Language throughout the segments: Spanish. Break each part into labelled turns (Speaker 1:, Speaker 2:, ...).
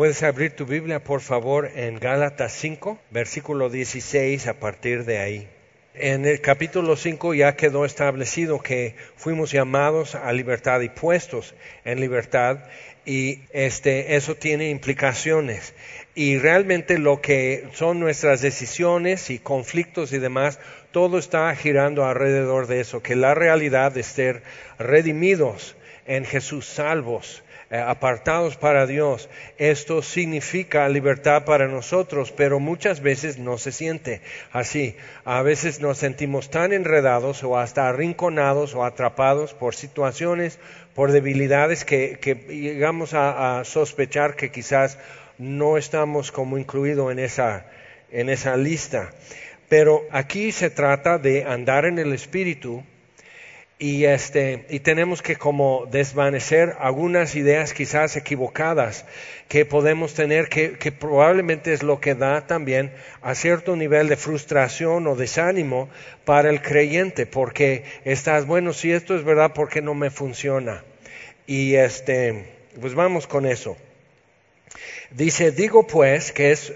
Speaker 1: Puedes abrir tu Biblia, por favor, en Gálatas 5, versículo 16, a partir de ahí. En el capítulo 5 ya quedó establecido que fuimos llamados a libertad y puestos en libertad y este, eso tiene implicaciones. Y realmente lo que son nuestras decisiones y conflictos y demás, todo está girando alrededor de eso, que la realidad de ser redimidos en Jesús, salvos, apartados para Dios. Esto significa libertad para nosotros, pero muchas veces no se siente así. A veces nos sentimos tan enredados o hasta arrinconados o atrapados por situaciones, por debilidades que, llegamos a, sospechar que quizás no estamos como incluidos en esa, en esa lista. Pero aquí se trata de andar en el Espíritu y este y tenemos que como desvanecer algunas ideas quizás equivocadas que podemos tener que, probablemente es lo que da también a cierto nivel de frustración o desánimo para el creyente porque estás bueno si esto es verdad porque no me funciona y este pues vamos con eso dice digo pues que es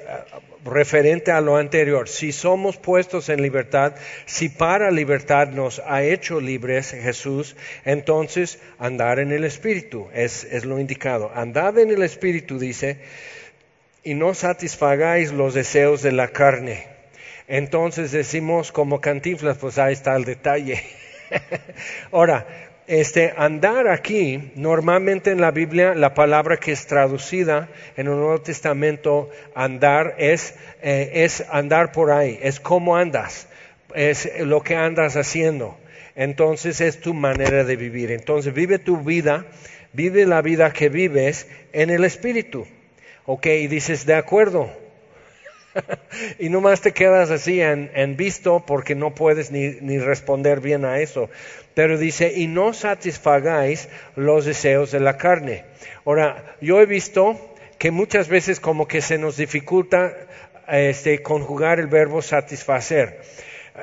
Speaker 1: referente a lo anterior, si somos puestos en libertad, si para libertad nos ha hecho libres Jesús, entonces andar en el Espíritu es, es lo indicado. Andad en el Espíritu, dice, y no satisfagáis los deseos de la carne. Entonces decimos como cantinflas, pues ahí está el detalle. Ahora, este andar aquí, normalmente en la Biblia la palabra que es traducida en el Nuevo Testamento, andar es, eh, es andar por ahí, es cómo andas, es lo que andas haciendo. Entonces es tu manera de vivir. Entonces vive tu vida, vive la vida que vives en el Espíritu. Ok, y dices, de acuerdo, y nomás te quedas así en, visto porque no puedes ni, ni, responder bien a eso. Pero dice, y no satisfagáis los deseos de la carne. Ahora, yo he visto que muchas veces como que se nos dificulta este, conjugar el verbo satisfacer.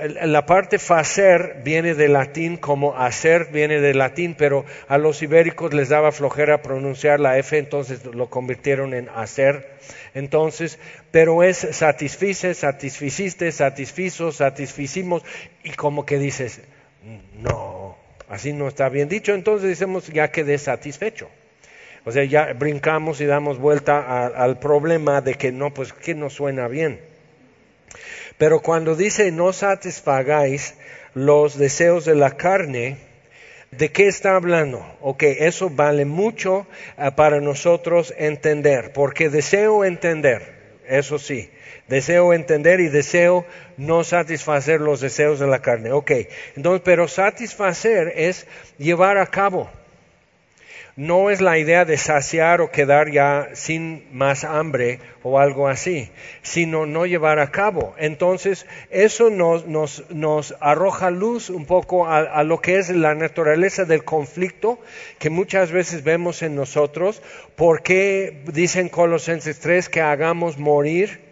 Speaker 1: La parte facer viene del latín como hacer viene del latín, pero a los ibéricos les daba flojera pronunciar la F, entonces lo convirtieron en hacer. Entonces, pero es satisfice, satisficiste, satisfizo, satisficimos, y como que dices, no, así no está bien dicho, entonces decimos ya quedé satisfecho. O sea, ya brincamos y damos vuelta al problema de que no, pues que no suena bien. Pero cuando dice no satisfagáis los deseos de la carne, ¿de qué está hablando? Ok, eso vale mucho ah, para nosotros entender, porque deseo entender, eso sí, deseo entender y deseo no satisfacer los deseos de la carne. Ok, entonces, pero satisfacer es llevar a cabo no es la idea de saciar o quedar ya sin más hambre o algo así, sino no llevar a cabo. Entonces, eso nos, nos, nos arroja luz un poco a, lo que es la naturaleza del conflicto que muchas veces vemos en nosotros. ¿Por qué dicen Colosenses 3 que hagamos morir?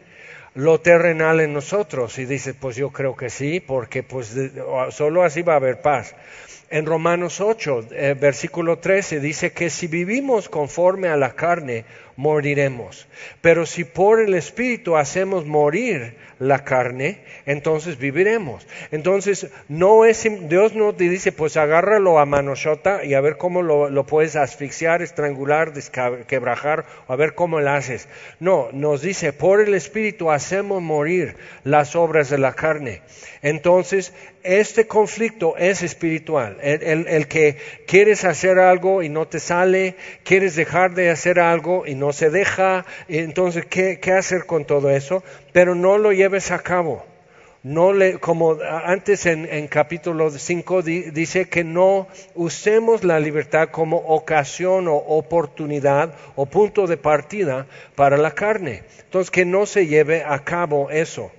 Speaker 1: lo terrenal en nosotros y dice pues yo creo que sí porque pues solo así va a haber paz en Romanos 8, eh, versículo 13, dice que si vivimos conforme a la carne, moriremos. Pero si por el Espíritu hacemos morir la carne, entonces viviremos. Entonces, no es, Dios no te dice, pues agárralo a manoshota y a ver cómo lo, lo puedes asfixiar, estrangular, quebrajar, a ver cómo lo haces. No, nos dice, por el Espíritu hacemos morir las obras de la carne. Entonces, este conflicto es espiritual. El, que quieres hacer algo y no te sale, quieres dejar de hacer algo y no se deja, entonces, ¿qué, hacer con todo eso? Pero no lo lleves a cabo. No le, como antes en, en capítulo 5 dice que no usemos la libertad como ocasión o oportunidad o punto de partida para la carne. Entonces, que no se lleve a cabo eso.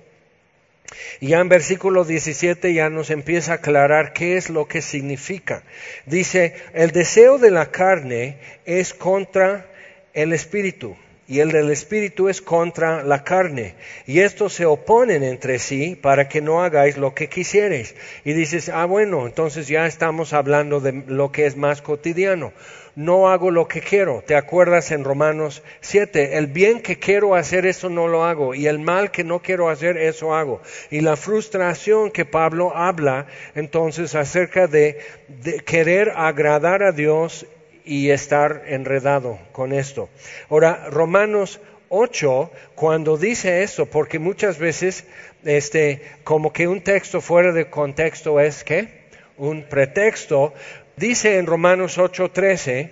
Speaker 1: Y ya en versículo 17 ya nos empieza a aclarar qué es lo que significa. Dice, el deseo de la carne es contra el espíritu y el del espíritu es contra la carne. Y estos se oponen entre sí para que no hagáis lo que quisierais. Y dices, ah, bueno, entonces ya estamos hablando de lo que es más cotidiano. No hago lo que quiero. ¿Te acuerdas en Romanos 7? El bien que quiero hacer, eso no lo hago. Y el mal que no quiero hacer, eso hago. Y la frustración que Pablo habla entonces acerca de, de querer agradar a Dios y estar enredado con esto. Ahora, Romanos 8, cuando dice esto, porque muchas veces, este, como que un texto fuera de contexto es que un pretexto, dice en Romanos 8:13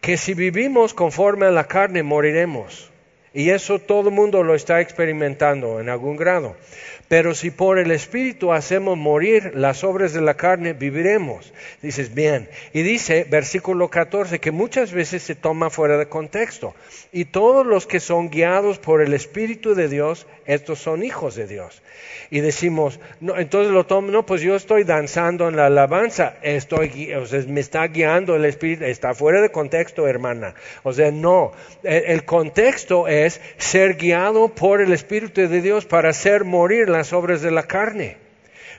Speaker 1: que si vivimos conforme a la carne moriremos. Y eso todo el mundo lo está experimentando en algún grado. Pero si por el Espíritu hacemos morir las obras de la carne, viviremos. Dices, bien. Y dice, versículo 14, que muchas veces se toma fuera de contexto. Y todos los que son guiados por el Espíritu de Dios, estos son hijos de Dios. Y decimos, no, entonces lo tomo, no, pues yo estoy danzando en la alabanza, estoy, o sea, me está guiando el Espíritu, está fuera de contexto, hermana. O sea, no. el contexto es ser guiado por el Espíritu de Dios para hacer morir las obras de la carne.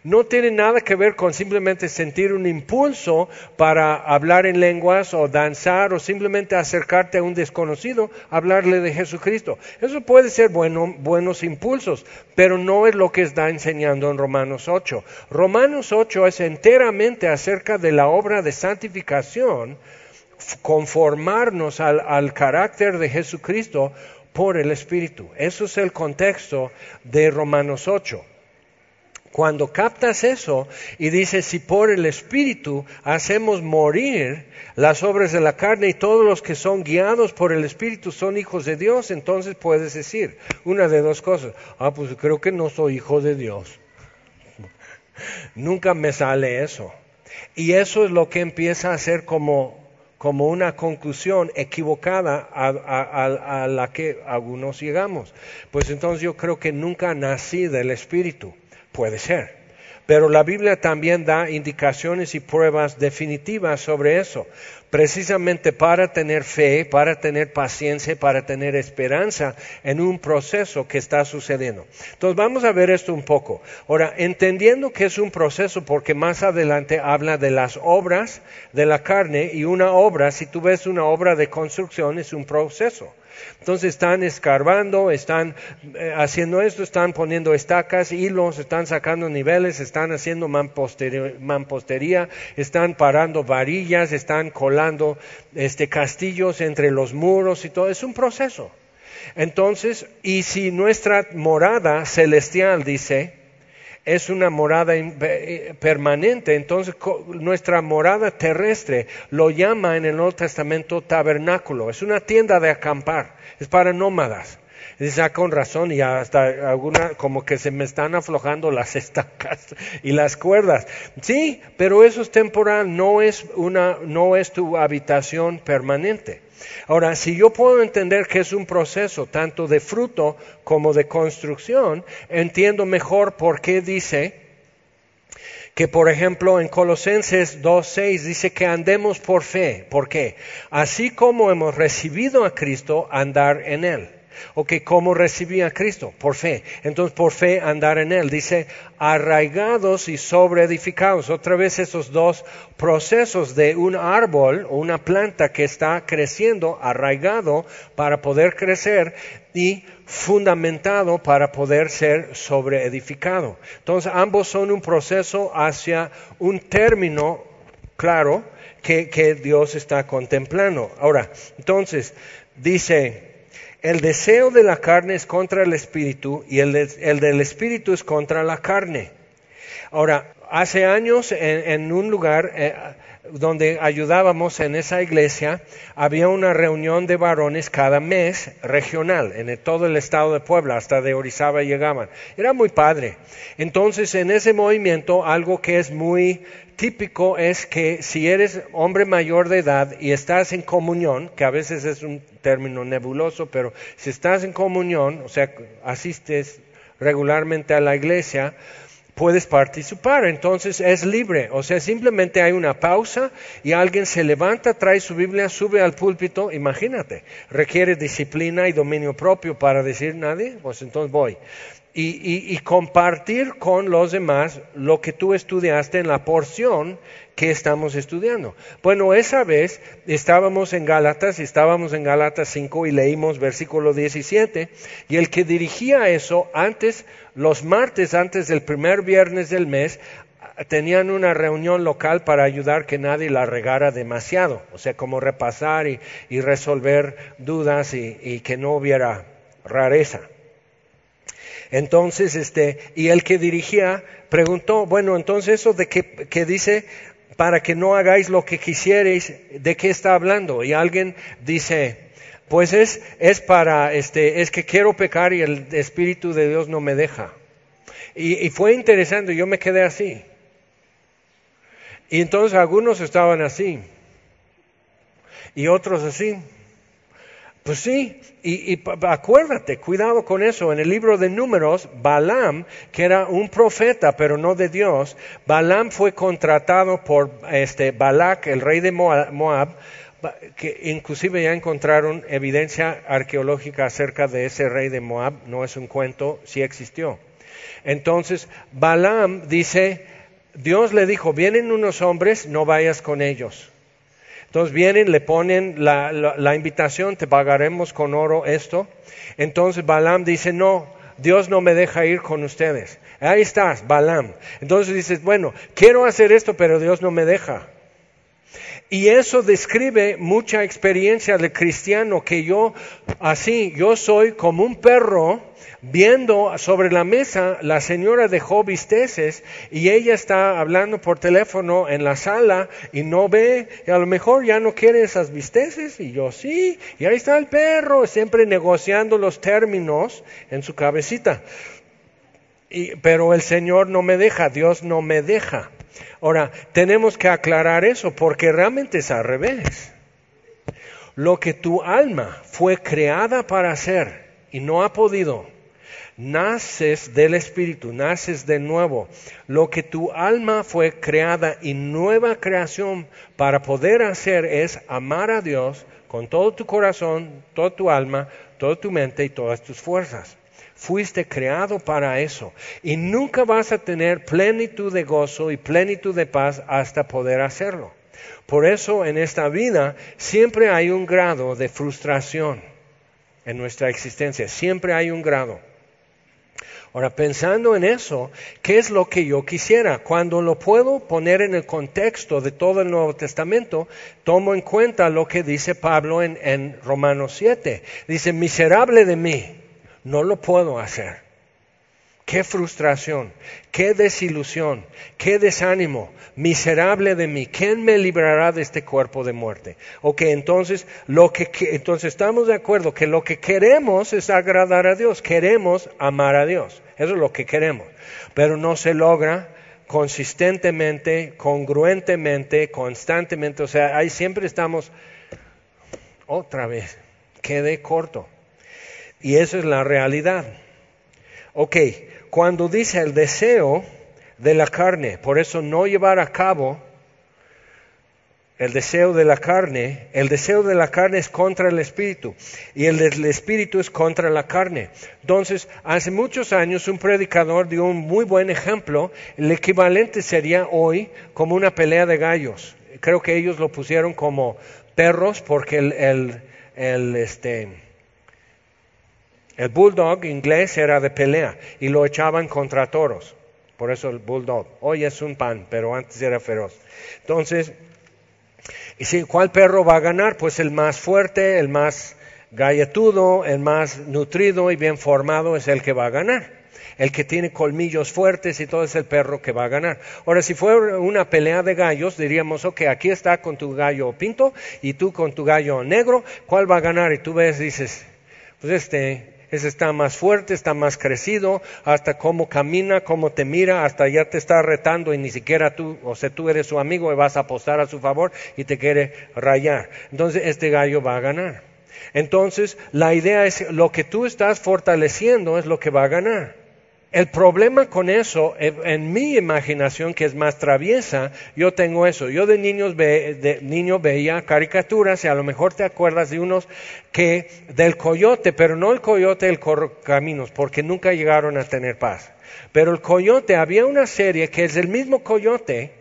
Speaker 1: No tiene nada que ver con simplemente sentir un impulso para hablar en lenguas o danzar o simplemente acercarte a un desconocido, hablarle de Jesucristo. Eso puede ser bueno, buenos impulsos, pero no es lo que está enseñando en Romanos 8. Romanos 8 es enteramente acerca de la obra de santificación, conformarnos al, al carácter de Jesucristo por el Espíritu. Eso es el contexto de Romanos 8. Cuando captas eso y dices, si por el Espíritu hacemos morir las obras de la carne y todos los que son guiados por el Espíritu son hijos de Dios, entonces puedes decir una de dos cosas. Ah, pues creo que no soy hijo de Dios. Nunca me sale eso. Y eso es lo que empieza a ser como como una conclusión equivocada a, la que algunos llegamos. Pues entonces yo creo que nunca nací del Espíritu. Puede ser. Pero la Biblia también da indicaciones y pruebas definitivas sobre eso, precisamente para tener fe, para tener paciencia, para tener esperanza en un proceso que está sucediendo. Entonces vamos a ver esto un poco. Ahora, entendiendo que es un proceso, porque más adelante habla de las obras de la carne y una obra, si tú ves una obra de construcción, es un proceso. Entonces están escarbando, están eh, haciendo esto, están poniendo estacas, hilos, están sacando niveles, están haciendo mampostería, están parando varillas, están colando este, castillos entre los muros y todo. Es un proceso. Entonces, y si nuestra morada celestial dice, es una morada eh, permanente. Entonces, nuestra morada terrestre lo llama en el Nuevo Testamento tabernáculo. Es una tienda de acampar. Es para nómadas. Dice, ah, con razón, y hasta alguna, como que se me están aflojando las estacas y las cuerdas. Sí, pero eso es temporal, no es una, no es tu habitación permanente. Ahora, si yo puedo entender que es un proceso tanto de fruto como de construcción, entiendo mejor por qué dice que, por ejemplo, en Colosenses 2.6 dice que andemos por fe. ¿Por qué? Así como hemos recibido a Cristo, andar en Él. Ok, ¿cómo recibí a Cristo? Por fe. Entonces, por fe andar en Él. Dice, arraigados y sobreedificados. Otra vez esos dos procesos de un árbol o una planta que está creciendo, arraigado para poder crecer y fundamentado para poder ser sobreedificado. Entonces, ambos son un proceso hacia un término claro que, que Dios está contemplando. Ahora, entonces, dice, el deseo de la carne es contra el espíritu y el, del espíritu es contra la carne. Ahora, hace años en, un lugar eh, donde ayudábamos en esa iglesia, había una reunión de varones cada mes regional en todo el estado de Puebla, hasta de Orizaba llegaban. Era muy padre. Entonces, en ese movimiento, algo que es muy típico es que si eres hombre mayor de edad y estás en comunión, que a veces es un término nebuloso, pero si estás en comunión, o sea, asistes regularmente a la iglesia, puedes participar. Entonces es libre. O sea, simplemente hay una pausa y alguien se levanta, trae su Biblia, sube al púlpito. Imagínate, requiere disciplina y dominio propio para decir nadie. Pues entonces voy. Y, y, compartir con los demás lo que tú estudiaste en la porción que estamos estudiando. Bueno, esa vez estábamos en Gálatas, estábamos en Gálatas 5 y leímos versículo 17, y el que dirigía eso antes, los martes antes del primer viernes del mes, tenían una reunión local para ayudar que nadie la regara demasiado, o sea, como repasar y, resolver dudas y, que no hubiera rareza. Entonces, este, y el que dirigía preguntó, bueno, entonces eso de que, que dice para que no hagáis lo que quisierais, ¿de qué está hablando? Y alguien dice, pues es, es para, este, es que quiero pecar y el Espíritu de Dios no me deja. Y, y fue interesante, yo me quedé así. Y entonces algunos estaban así. Y otros así. Pues sí, y, acuérdate, cuidado con eso. En el libro de Números, Balaam, que era un profeta, pero no de Dios, Balaam fue contratado por este Balak, el rey de Moab, que inclusive ya encontraron evidencia arqueológica acerca de ese rey de Moab, no es un cuento, sí existió. Entonces, Balaam dice, Dios le dijo, vienen unos hombres, no vayas con ellos. Entonces vienen, le ponen la, invitación, te pagaremos con oro esto. Entonces Balaam dice, no, Dios no me deja ir con ustedes. Ahí estás, Balaam. Entonces dices, bueno, quiero hacer esto, pero Dios no me deja. Y eso describe mucha experiencia del cristiano, que yo, así, yo soy como un perro viendo sobre la mesa, la señora dejó bisteces y ella está hablando por teléfono en la sala y no ve, y a lo mejor ya no quiere esas bisteces y yo sí, y ahí está el perro, siempre negociando los términos en su cabecita. Y, pero el Señor no me deja, Dios no me deja. Ahora, tenemos que aclarar eso porque realmente es al revés. Lo que tu alma fue creada para hacer y no ha podido, naces del Espíritu, naces de nuevo. Lo que tu alma fue creada y nueva creación para poder hacer es amar a Dios con todo tu corazón, toda tu alma, toda tu mente y todas tus fuerzas. Fuiste creado para eso y nunca vas a tener plenitud de gozo y plenitud de paz hasta poder hacerlo. Por eso en esta vida siempre hay un grado de frustración en nuestra existencia, siempre hay un grado. Ahora, pensando en eso, ¿qué es lo que yo quisiera? Cuando lo puedo poner en el contexto de todo el Nuevo Testamento, tomo en cuenta lo que dice Pablo en, Romanos 7. Dice, miserable de mí, no lo puedo hacer. Qué frustración, qué desilusión, qué desánimo, miserable de mí. ¿Quién me librará de este cuerpo de muerte? Ok, entonces, lo que, entonces estamos de acuerdo que lo que queremos es agradar a Dios, queremos amar a Dios. Eso es lo que queremos. Pero no se logra consistentemente, congruentemente, constantemente. O sea, ahí siempre estamos, otra vez, quedé corto. Y eso es la realidad. Ok, cuando dice el deseo de la carne, por eso no llevar a cabo el deseo de la carne, el deseo de la carne es contra el espíritu y el del espíritu es contra la carne. Entonces, hace muchos años un predicador dio un muy buen ejemplo, el equivalente sería hoy como una pelea de gallos. Creo que ellos lo pusieron como perros porque el, el, el este, el bulldog inglés era de pelea y lo echaban contra toros. Por eso el bulldog. Hoy es un pan, pero antes era feroz. Entonces, ¿y cuál perro va a ganar? Pues el más fuerte, el más galletudo, el más nutrido y bien formado es el que va a ganar. El que tiene colmillos fuertes y todo es el perro que va a ganar. Ahora, si fuera una pelea de gallos, diríamos, ok, aquí está con tu gallo pinto y tú con tu gallo negro, ¿cuál va a ganar? Y tú ves, dices, pues este, ese está más fuerte, está más crecido, hasta cómo camina, cómo te mira, hasta ya te está retando y ni siquiera tú, o sea, tú eres su amigo y vas a apostar a su favor y te quiere rayar. Entonces, este gallo va a ganar. Entonces, la idea es lo que tú estás fortaleciendo es lo que va a ganar. El problema con eso, en mi imaginación que es más traviesa, yo tengo eso. Yo de, niños de niño veía caricaturas y a lo mejor te acuerdas de unos que del coyote, pero no el coyote del caminos, porque nunca llegaron a tener paz. Pero el coyote, había una serie que es el mismo coyote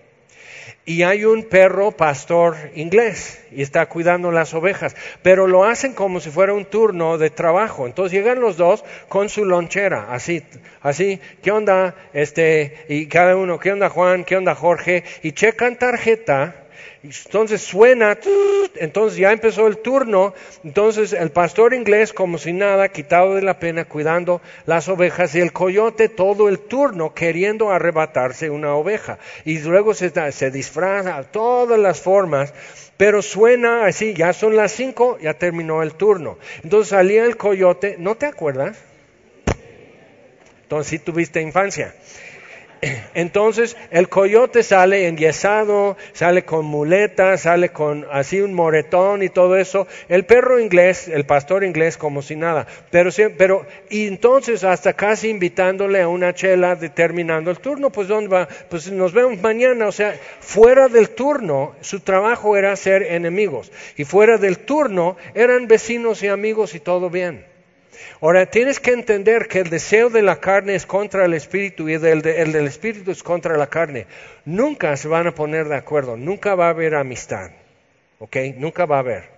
Speaker 1: y hay un perro pastor inglés y está cuidando las ovejas, pero lo hacen como si fuera un turno de trabajo. Entonces llegan los dos con su lonchera, así, así, ¿qué onda? Este, y cada uno, ¿qué onda Juan? ¿Qué onda Jorge? Y checan tarjeta entonces suena, entonces ya empezó el turno, entonces el pastor inglés como si nada, quitado de la pena, cuidando las ovejas y el coyote todo el turno queriendo arrebatarse una oveja. Y luego se, se disfraza, todas las formas, pero suena así, ya son las cinco, ya terminó el turno. Entonces salía el coyote, ¿no te acuerdas? Entonces sí tuviste infancia. Entonces el coyote sale enyesado, sale con muletas, sale con así un moretón y todo eso. El perro inglés, el pastor inglés como si nada. Pero, pero y entonces hasta casi invitándole a una chela determinando el turno, pues ¿dónde va? Pues nos vemos mañana. O sea, fuera del turno, su trabajo era ser enemigos. Y fuera del turno eran vecinos y amigos y todo bien. Ahora, tienes que entender que el deseo de la carne es contra el espíritu y el, el del espíritu es contra la carne. Nunca se van a poner de acuerdo, nunca va a haber amistad. ¿Ok? Nunca va a haber.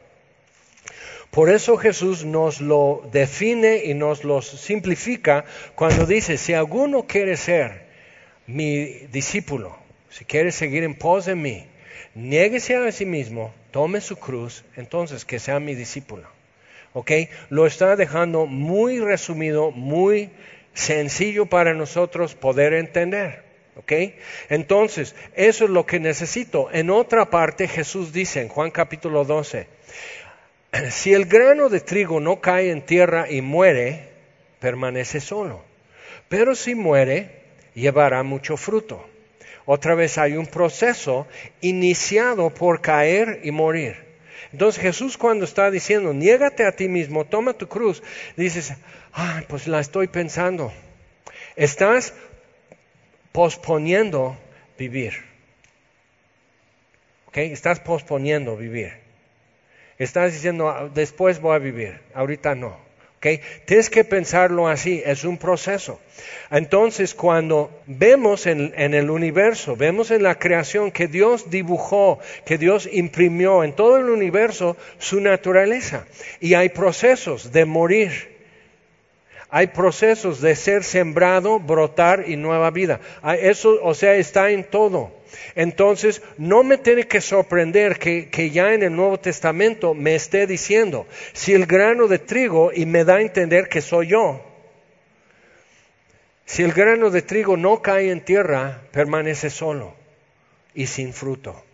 Speaker 1: Por eso Jesús nos lo define y nos lo simplifica cuando dice, si alguno quiere ser mi discípulo, si quiere seguir en pos de mí, niéguese a sí mismo, tome su cruz, entonces que sea mi discípulo. ¿Ok? Lo está dejando muy resumido, muy sencillo para nosotros poder entender. ¿Ok? Entonces, eso es lo que necesito. En otra parte, Jesús dice en Juan capítulo 12, si el grano de trigo no cae en tierra y muere, permanece solo. Pero si muere, llevará mucho fruto. Otra vez hay un proceso iniciado por caer y morir. Entonces Jesús cuando está diciendo, niégate a ti mismo, toma tu cruz, dices, ay, pues la estoy pensando. Estás posponiendo vivir. ¿Ok? Estás posponiendo vivir. Estás diciendo, ah, después voy a vivir, ahorita no. Tienes que pensarlo así, es un proceso. Entonces, cuando vemos en, el universo, vemos en la creación que Dios dibujó, que Dios imprimió en todo el universo su naturaleza. Y hay procesos de morir. Hay procesos de ser sembrado, brotar y nueva vida. Eso, o sea, está en todo. Entonces, no me tiene que sorprender que, que, ya en el Nuevo Testamento me esté diciendo, si el grano de trigo, y me da a entender que soy yo, si el grano de trigo no cae en tierra, permanece solo y sin fruto.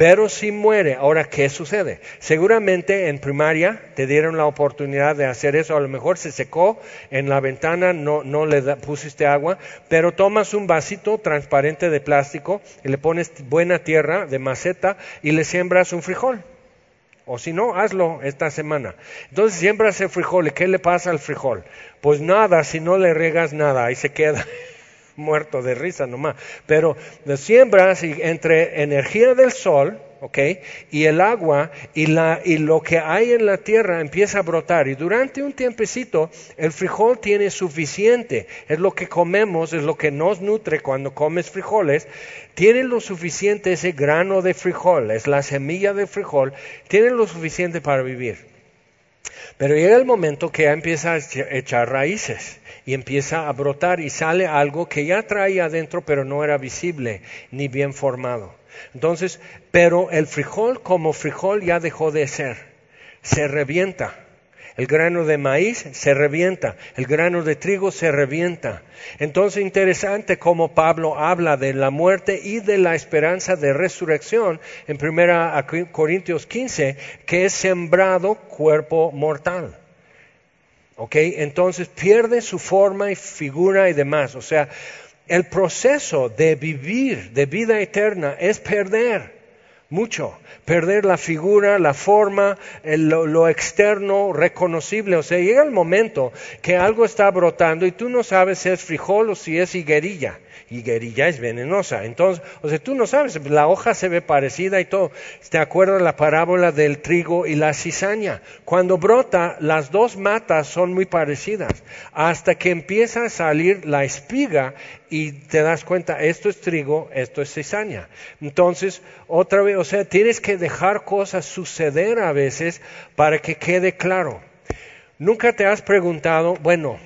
Speaker 1: Pero si muere, ahora, ¿qué sucede? Seguramente en primaria te dieron la oportunidad de hacer eso, a lo mejor se secó en la ventana, no, le pusiste agua, pero tomas un vasito transparente de plástico y le pones buena tierra de maceta y le siembras un frijol. O si no, hazlo esta semana. Entonces siembras el frijol y ¿qué le pasa al frijol? Pues nada, si no le regas nada, ahí se queda. muerto de risa nomás. Pero siembras entre energía del sol, ¿ok? Y el agua y, la, y lo que hay en la tierra empieza a brotar. Y durante un tiempecito el frijol tiene suficiente. Es lo que comemos, es lo que nos nutre cuando comes frijoles. Tiene lo suficiente ese grano de frijol, es la semilla de frijol, tiene lo suficiente para vivir. Pero llega el momento que ya empieza a echar raíces y empieza a brotar y sale algo que ya traía adentro pero no era visible ni bien formado. Entonces, pero el frijol como frijol ya dejó de ser, se revienta. El grano de maíz se revienta, el grano de trigo se revienta. Entonces, interesante cómo Pablo habla de la muerte y de la esperanza de resurrección en 1 Corintios 15, que es sembrado cuerpo mortal. ¿Ok? Entonces pierde su forma y figura y demás. O sea, el proceso de vivir de vida eterna es perder mucho. Perder la figura, la forma, lo, lo, externo reconocible. O sea, llega el momento que algo está brotando y tú no sabes si es frijol o si es higuerilla higuerilla es venenosa. Entonces, o sea, tú no sabes, la hoja se ve parecida y todo. ¿Te acuerdas la parábola del trigo y la cizaña? Cuando brota, las dos matas son muy parecidas, hasta que empieza a salir la espiga y te das cuenta, esto es trigo, esto es cizaña. Entonces, otra vez, o sea, tienes que dejar cosas suceder a veces para que quede claro. Nunca te has preguntado, bueno,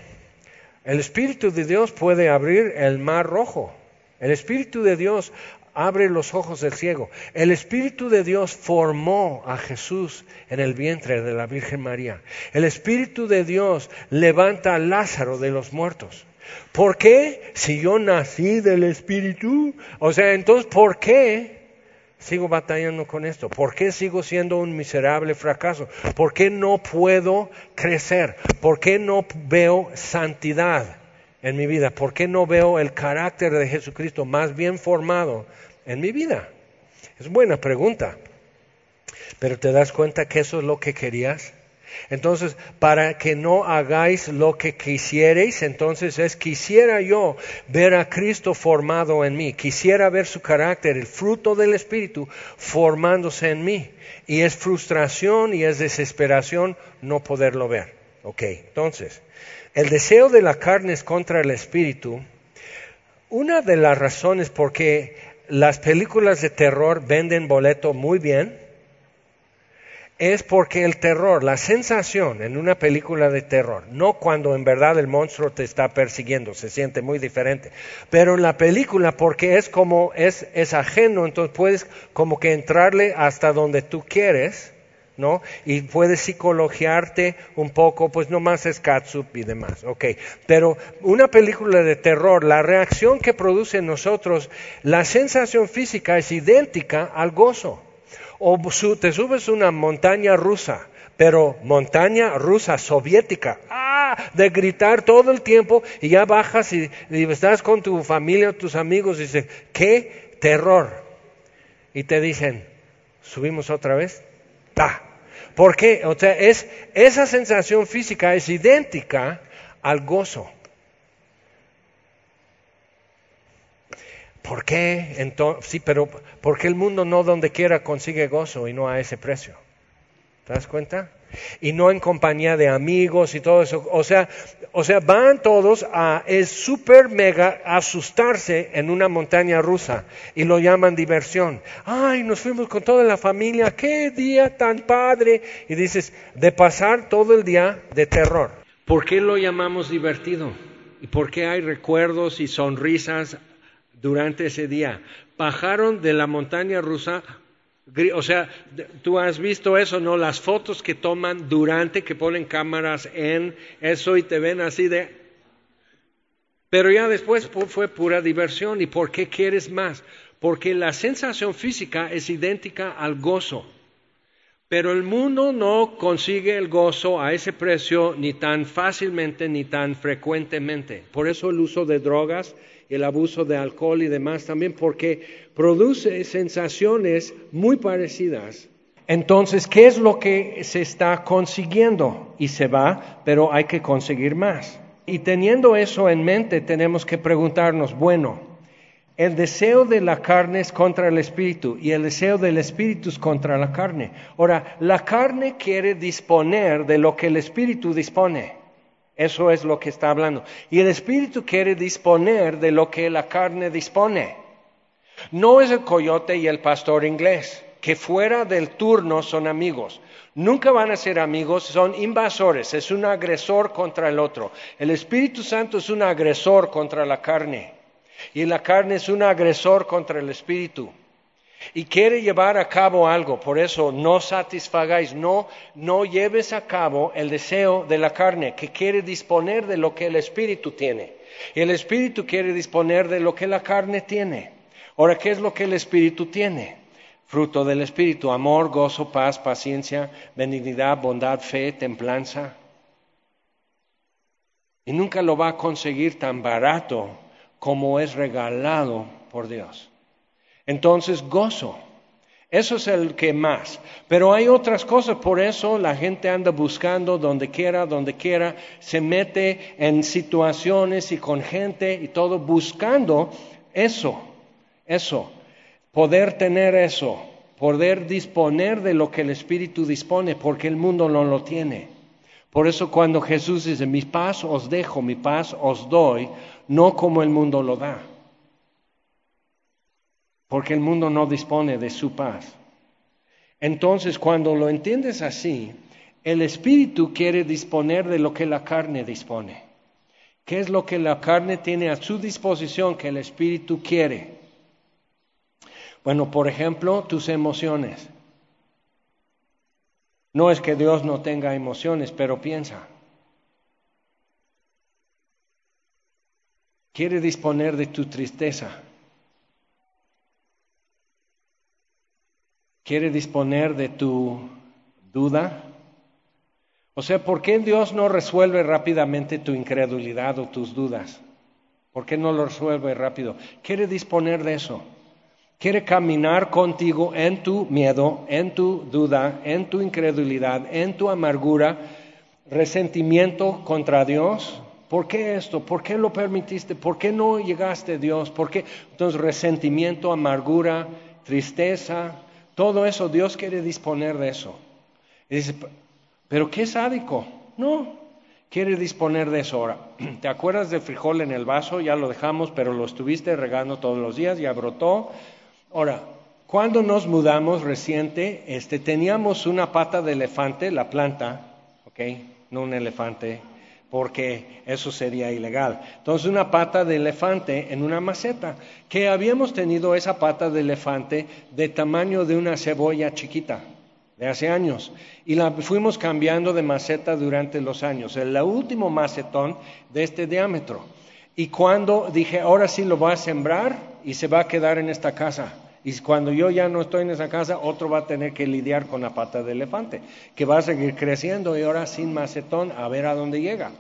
Speaker 1: el Espíritu de Dios puede abrir el mar rojo. El Espíritu de Dios abre los ojos del ciego. El Espíritu de Dios formó a Jesús en el vientre de la Virgen María. El Espíritu de Dios levanta a Lázaro de los muertos. ¿Por qué? Si yo nací del Espíritu. O sea, entonces, ¿por qué sigo batallando con esto? ¿Por qué sigo siendo un miserable fracaso? ¿Por qué no puedo crecer? ¿Por qué no veo santidad en mi vida? ¿Por qué no veo el carácter de Jesucristo más bien formado en mi vida? Es buena pregunta. Pero te das cuenta que eso es lo que querías. Entonces, para que no hagáis lo que quisierais, entonces es quisiera yo ver a Cristo formado en mí, quisiera ver su carácter, el fruto del Espíritu formándose en mí. Y es frustración y es desesperación no poderlo ver. Ok, entonces, el deseo de la carne es contra el Espíritu. Una de las razones por qué las películas de terror venden boleto muy bien, es porque el terror, la sensación en una película de terror, no cuando en verdad el monstruo te está persiguiendo, se siente muy diferente, pero en la película porque es como es, es ajeno, entonces puedes como que entrarle hasta donde tú quieres, ¿no? Y puedes psicologiarte un poco, pues no más es catsup y demás, ok. Pero una película de terror, la reacción que produce en nosotros, la sensación física es idéntica al gozo. O te subes una montaña rusa, pero montaña rusa soviética, ¡ah! de gritar todo el tiempo y ya bajas y, estás con tu familia, tus amigos y dices, ¡qué terror! Y te dicen, ¿subimos otra vez? ¡Ta! ¿Por qué? O sea, es, esa sensación física es idéntica al gozo. ¿Por qué? Entonces, sí, pero ¿por qué el mundo no donde quiera consigue gozo y no a ese precio? ¿Te das cuenta? Y no en compañía de amigos y todo eso. O sea, o sea van todos a es súper mega asustarse en una montaña rusa y lo llaman diversión. Ay, nos fuimos con toda la familia, qué día tan padre. Y dices, de pasar todo el día de terror. ¿Por qué lo llamamos divertido? ¿Y por qué hay recuerdos y sonrisas durante ese día. Bajaron de la montaña rusa, o sea, tú has visto eso, ¿no? Las fotos que toman durante, que ponen cámaras en eso y te ven así de... Pero ya después fue pura diversión. ¿Y por qué quieres más? Porque la sensación física es idéntica al gozo. Pero el mundo no consigue el gozo a ese precio ni tan fácilmente ni tan frecuentemente. Por eso el uso de drogas el abuso de alcohol y demás también, porque produce sensaciones muy parecidas. Entonces, ¿qué es lo que se está consiguiendo? Y se va, pero hay que conseguir más. Y teniendo eso en mente, tenemos que preguntarnos, bueno, el deseo de la carne es contra el espíritu y el deseo del espíritu es contra la carne. Ahora, la carne quiere disponer de lo que el espíritu dispone. Eso es lo que está hablando. Y el Espíritu quiere disponer de lo que la carne dispone. No es el coyote y el pastor inglés, que fuera del turno son amigos. Nunca van a ser amigos, son invasores, es un agresor contra el otro. El Espíritu Santo es un agresor contra la carne. Y la carne es un agresor contra el Espíritu y quiere llevar a cabo algo. Por eso no satisfagáis, no, no lleves a cabo el deseo de la carne, que quiere disponer de lo que el Espíritu tiene. Y el Espíritu quiere disponer de lo que la carne tiene. Ahora, ¿qué es lo que el Espíritu tiene? Fruto del Espíritu, amor, gozo, paz, paciencia, benignidad, bondad, fe, templanza. Y nunca lo va a conseguir tan barato como es regalado por Dios. Entonces, gozo. Eso es el que más. Pero hay otras cosas, por eso la gente anda buscando donde quiera, donde quiera, se mete en situaciones y con gente y todo buscando eso, eso, poder tener eso, poder disponer de lo que el Espíritu dispone, porque el mundo no lo tiene. Por eso cuando Jesús dice, mi paz os dejo, mi paz os doy, no como el mundo lo da porque el mundo no dispone de su paz. Entonces, cuando lo entiendes así, el espíritu quiere disponer de lo que la carne dispone. ¿Qué es lo que la carne tiene a su disposición que el espíritu quiere? Bueno, por ejemplo, tus emociones. No es que Dios no tenga emociones, pero piensa. Quiere disponer de tu tristeza. Quiere disponer de tu duda. O sea, ¿por qué Dios no resuelve rápidamente tu incredulidad o tus dudas? ¿Por qué no lo resuelve rápido? Quiere disponer de eso. Quiere caminar contigo en tu miedo, en tu duda, en tu incredulidad, en tu amargura, resentimiento contra Dios. ¿Por qué esto? ¿Por qué lo permitiste? ¿Por qué no llegaste Dios? ¿Por qué? Entonces, resentimiento, amargura, tristeza, todo eso, Dios quiere disponer de eso. Y dice, pero qué sádico. No, quiere disponer de eso ahora. ¿Te acuerdas del frijol en el vaso? Ya lo dejamos, pero lo estuviste regando todos los días, ya brotó. Ahora, cuando nos mudamos reciente, este, teníamos una pata de elefante, la planta, ¿ok? No un elefante, porque eso sería ilegal. Entonces una pata de elefante en una maceta, que habíamos tenido esa pata de elefante de tamaño de una cebolla chiquita, de hace años, y la fuimos cambiando de maceta durante los años, el último macetón de este diámetro. Y cuando dije, ahora sí lo voy a sembrar y se va a quedar en esta casa. Y cuando yo ya no estoy en esa casa, otro va a tener que lidiar con la pata de elefante, que va a seguir creciendo y ahora sin macetón a ver a dónde llega.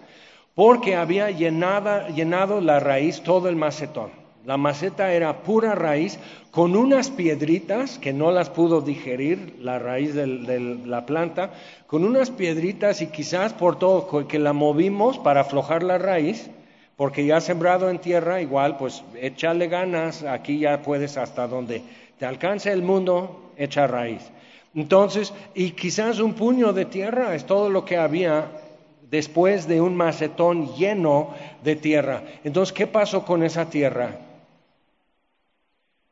Speaker 1: Porque había llenado la raíz todo el macetón. La maceta era pura raíz con unas piedritas que no las pudo digerir la raíz de la planta, con unas piedritas y quizás por todo que la movimos para aflojar la raíz porque ya sembrado en tierra, igual, pues échale ganas, aquí ya puedes hasta donde te alcance el mundo, echa raíz. Entonces, y quizás un puño de tierra es todo lo que había después de un macetón lleno de tierra. Entonces, ¿qué pasó con esa tierra?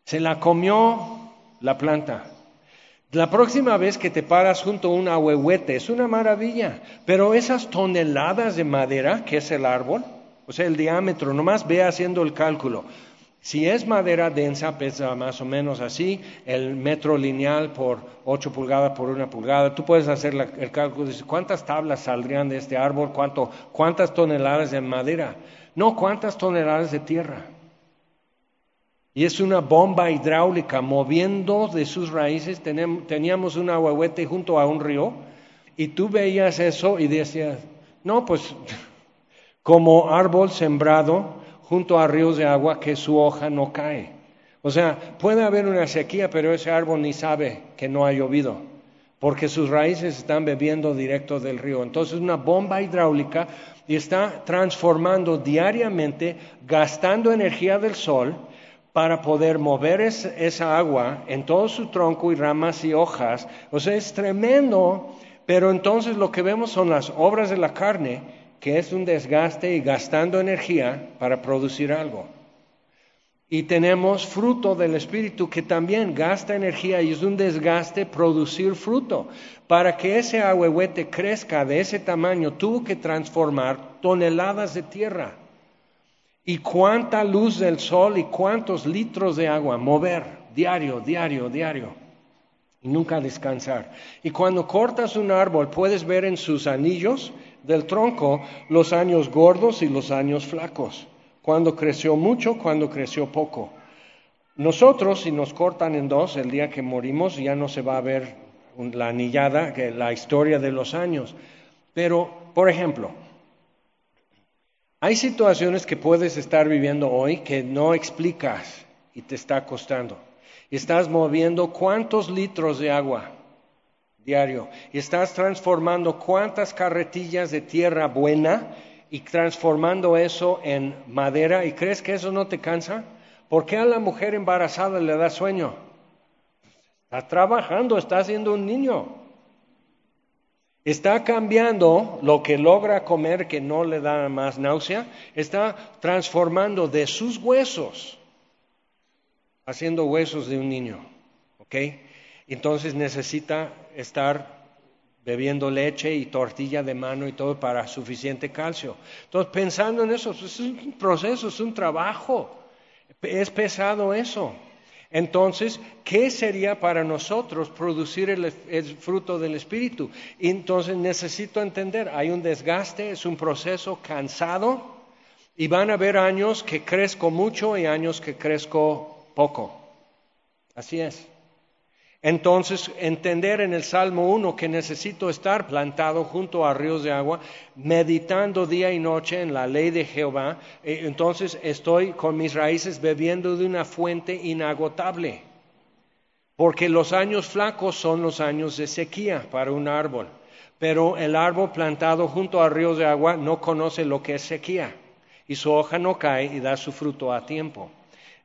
Speaker 1: Se la comió la planta. La próxima vez que te paras junto a un ahuehuete es una maravilla, pero esas toneladas de madera que es el árbol, o sea, el diámetro, nomás ve haciendo el cálculo. Si es madera densa, pesa más o menos así, el metro lineal por 8 pulgadas por una pulgada. Tú puedes hacer el cálculo, de cuántas tablas saldrían de este árbol, ¿Cuánto, cuántas toneladas de madera. No, cuántas toneladas de tierra. Y es una bomba hidráulica moviendo de sus raíces. Teníamos un aguahuete junto a un río y tú veías eso y decías, no, pues como árbol sembrado junto a ríos de agua que su hoja no cae. O sea, puede haber una sequía, pero ese árbol ni sabe que no ha llovido, porque sus raíces están bebiendo directo del río. Entonces, una bomba hidráulica y está transformando diariamente, gastando energía del sol para poder mover esa agua en todo su tronco y ramas y hojas. O sea, es tremendo, pero entonces lo que vemos son las obras de la carne que es un desgaste y gastando energía para producir algo. Y tenemos fruto del Espíritu que también gasta energía y es un desgaste producir fruto. Para que ese ahuehuete crezca de ese tamaño, tuvo que transformar toneladas de tierra. Y cuánta luz del sol y cuántos litros de agua mover diario, diario, diario. Y nunca descansar. Y cuando cortas un árbol, puedes ver en sus anillos del tronco los años gordos y los años flacos, cuando creció mucho, cuando creció poco. Nosotros, si nos cortan en dos, el día que morimos ya no se va a ver la anillada, la historia de los años. Pero, por ejemplo, hay situaciones que puedes estar viviendo hoy que no explicas y te está costando. estás moviendo cuántos litros de agua diario, estás transformando cuántas carretillas de tierra buena y transformando eso en madera, ¿y crees que eso no te cansa? ¿Por qué a la mujer embarazada le da sueño? Está trabajando, está haciendo un niño. Está cambiando lo que logra comer que no le da más náusea, está transformando de sus huesos, haciendo huesos de un niño. ¿Ok? Entonces necesita estar bebiendo leche y tortilla de mano y todo para suficiente calcio. Entonces, pensando en eso, pues, es un proceso, es un trabajo, es pesado eso. Entonces, ¿qué sería para nosotros producir el, fruto del Espíritu? Entonces necesito entender, hay un desgaste, es un proceso cansado y van a haber años que crezco mucho y años que crezco poco. Así es. Entonces, entender en el Salmo 1 que necesito estar plantado junto a ríos de agua, meditando día y noche en la ley de Jehová, eh, entonces estoy con mis raíces bebiendo de una fuente inagotable. Porque los años flacos son los años de sequía para un árbol, pero el árbol plantado junto a ríos de agua no conoce lo que es sequía y su hoja no cae y da su fruto a tiempo.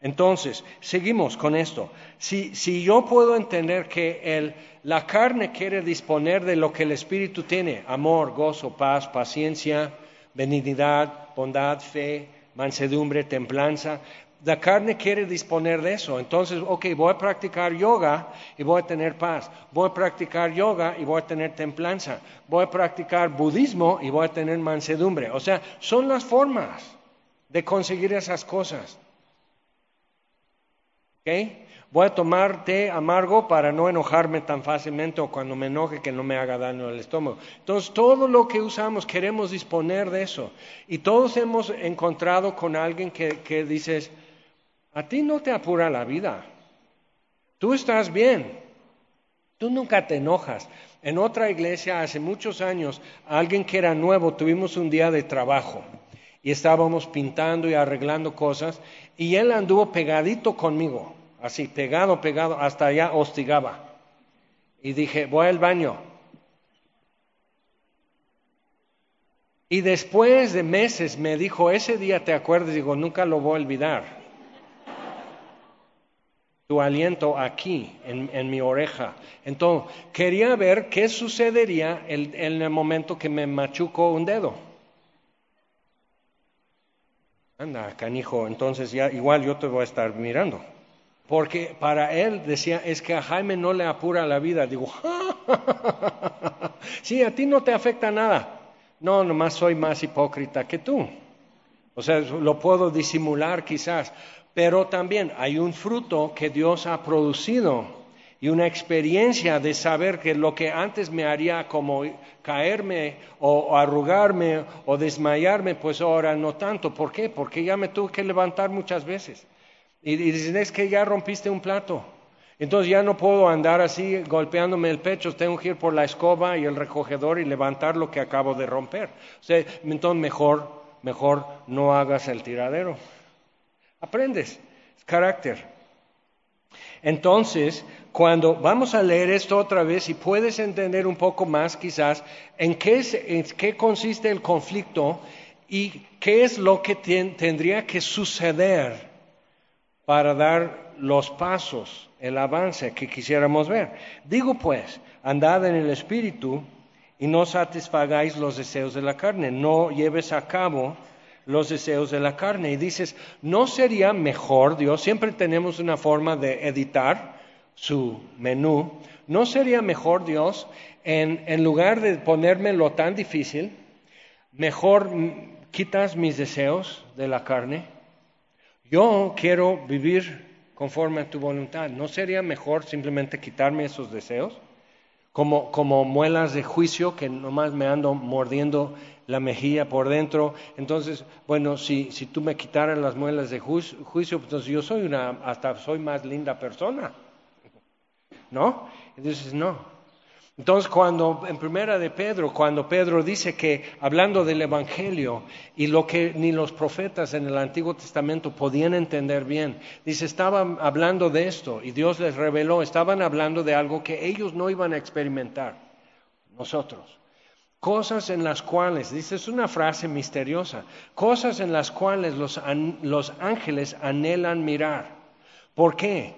Speaker 1: Entonces, seguimos con esto. Si, yo puedo entender que la carne quiere disponer de lo que el Espíritu tiene, amor, gozo, paz, paciencia, benignidad, bondad, fe, mansedumbre, templanza, la carne quiere disponer de eso. Entonces, ok, voy a practicar yoga y voy a tener paz. Voy a practicar yoga y voy a tener templanza. Voy a practicar budismo y voy a tener mansedumbre. O sea, son las formas de conseguir esas cosas. Voy a tomar té amargo para no enojarme tan fácilmente o cuando me enoje que no me haga daño al estómago. Entonces, todo lo que usamos queremos disponer de eso. Y todos hemos encontrado con alguien que, que dices, a ti no te apura la vida. Tú estás bien. Tú nunca te enojas. En otra iglesia hace muchos años, alguien que era nuevo, tuvimos un día de trabajo y estábamos pintando y arreglando cosas y él anduvo pegadito conmigo así, pegado, pegado, hasta allá hostigaba. Y dije, voy al baño. Y después de meses me dijo, ese día te acuerdas, digo, nunca lo voy a olvidar. Tu aliento aquí, en, mi oreja. Entonces, quería ver qué sucedería en, en el momento que me machuco un dedo. Anda, canijo, entonces ya igual yo te voy a estar mirando. Porque para él decía, es que a Jaime no le apura la vida. Digo, sí, a ti no te afecta nada. No, nomás soy más hipócrita que tú. O sea, lo puedo disimular quizás, pero también hay un fruto que Dios ha producido y una experiencia de saber que lo que antes me haría como caerme o, arrugarme o desmayarme, pues ahora no tanto. ¿Por qué? Porque ya me tuve que levantar muchas veces. Y, dicen, es que ya rompiste un plato. Entonces ya no puedo andar así golpeándome el pecho, tengo que ir por la escoba y el recogedor y levantar lo que acabo de romper. O sea, entonces mejor, mejor no hagas el tiradero. Aprendes, carácter. Entonces, cuando vamos a leer esto otra vez y puedes entender un poco más quizás en qué, en qué consiste el conflicto y qué es lo que tendría que suceder para dar los pasos, el avance que quisiéramos ver. Digo pues, andad en el Espíritu y no satisfagáis los deseos de la carne, no lleves a cabo los deseos de la carne. Y dices, ¿no sería mejor, Dios, siempre tenemos una forma de editar su menú, ¿no sería mejor, Dios, en, lugar de ponérmelo tan difícil, mejor quitas mis deseos de la carne? Yo quiero vivir conforme a tu voluntad. ¿No sería mejor simplemente quitarme esos deseos? Como, como muelas de juicio que nomás me ando mordiendo la mejilla por dentro. Entonces, bueno, si, si tú me quitaras las muelas de juicio, pues yo soy una, hasta soy más linda persona. ¿No? Entonces, no. Entonces, cuando en primera de Pedro, cuando Pedro dice que hablando del Evangelio y lo que ni los profetas en el Antiguo Testamento podían entender bien, dice, estaban hablando de esto y Dios les reveló, estaban hablando de algo que ellos no iban a experimentar, nosotros. Cosas en las cuales, dice, es una frase misteriosa, cosas en las cuales los, los ángeles anhelan mirar. ¿Por qué?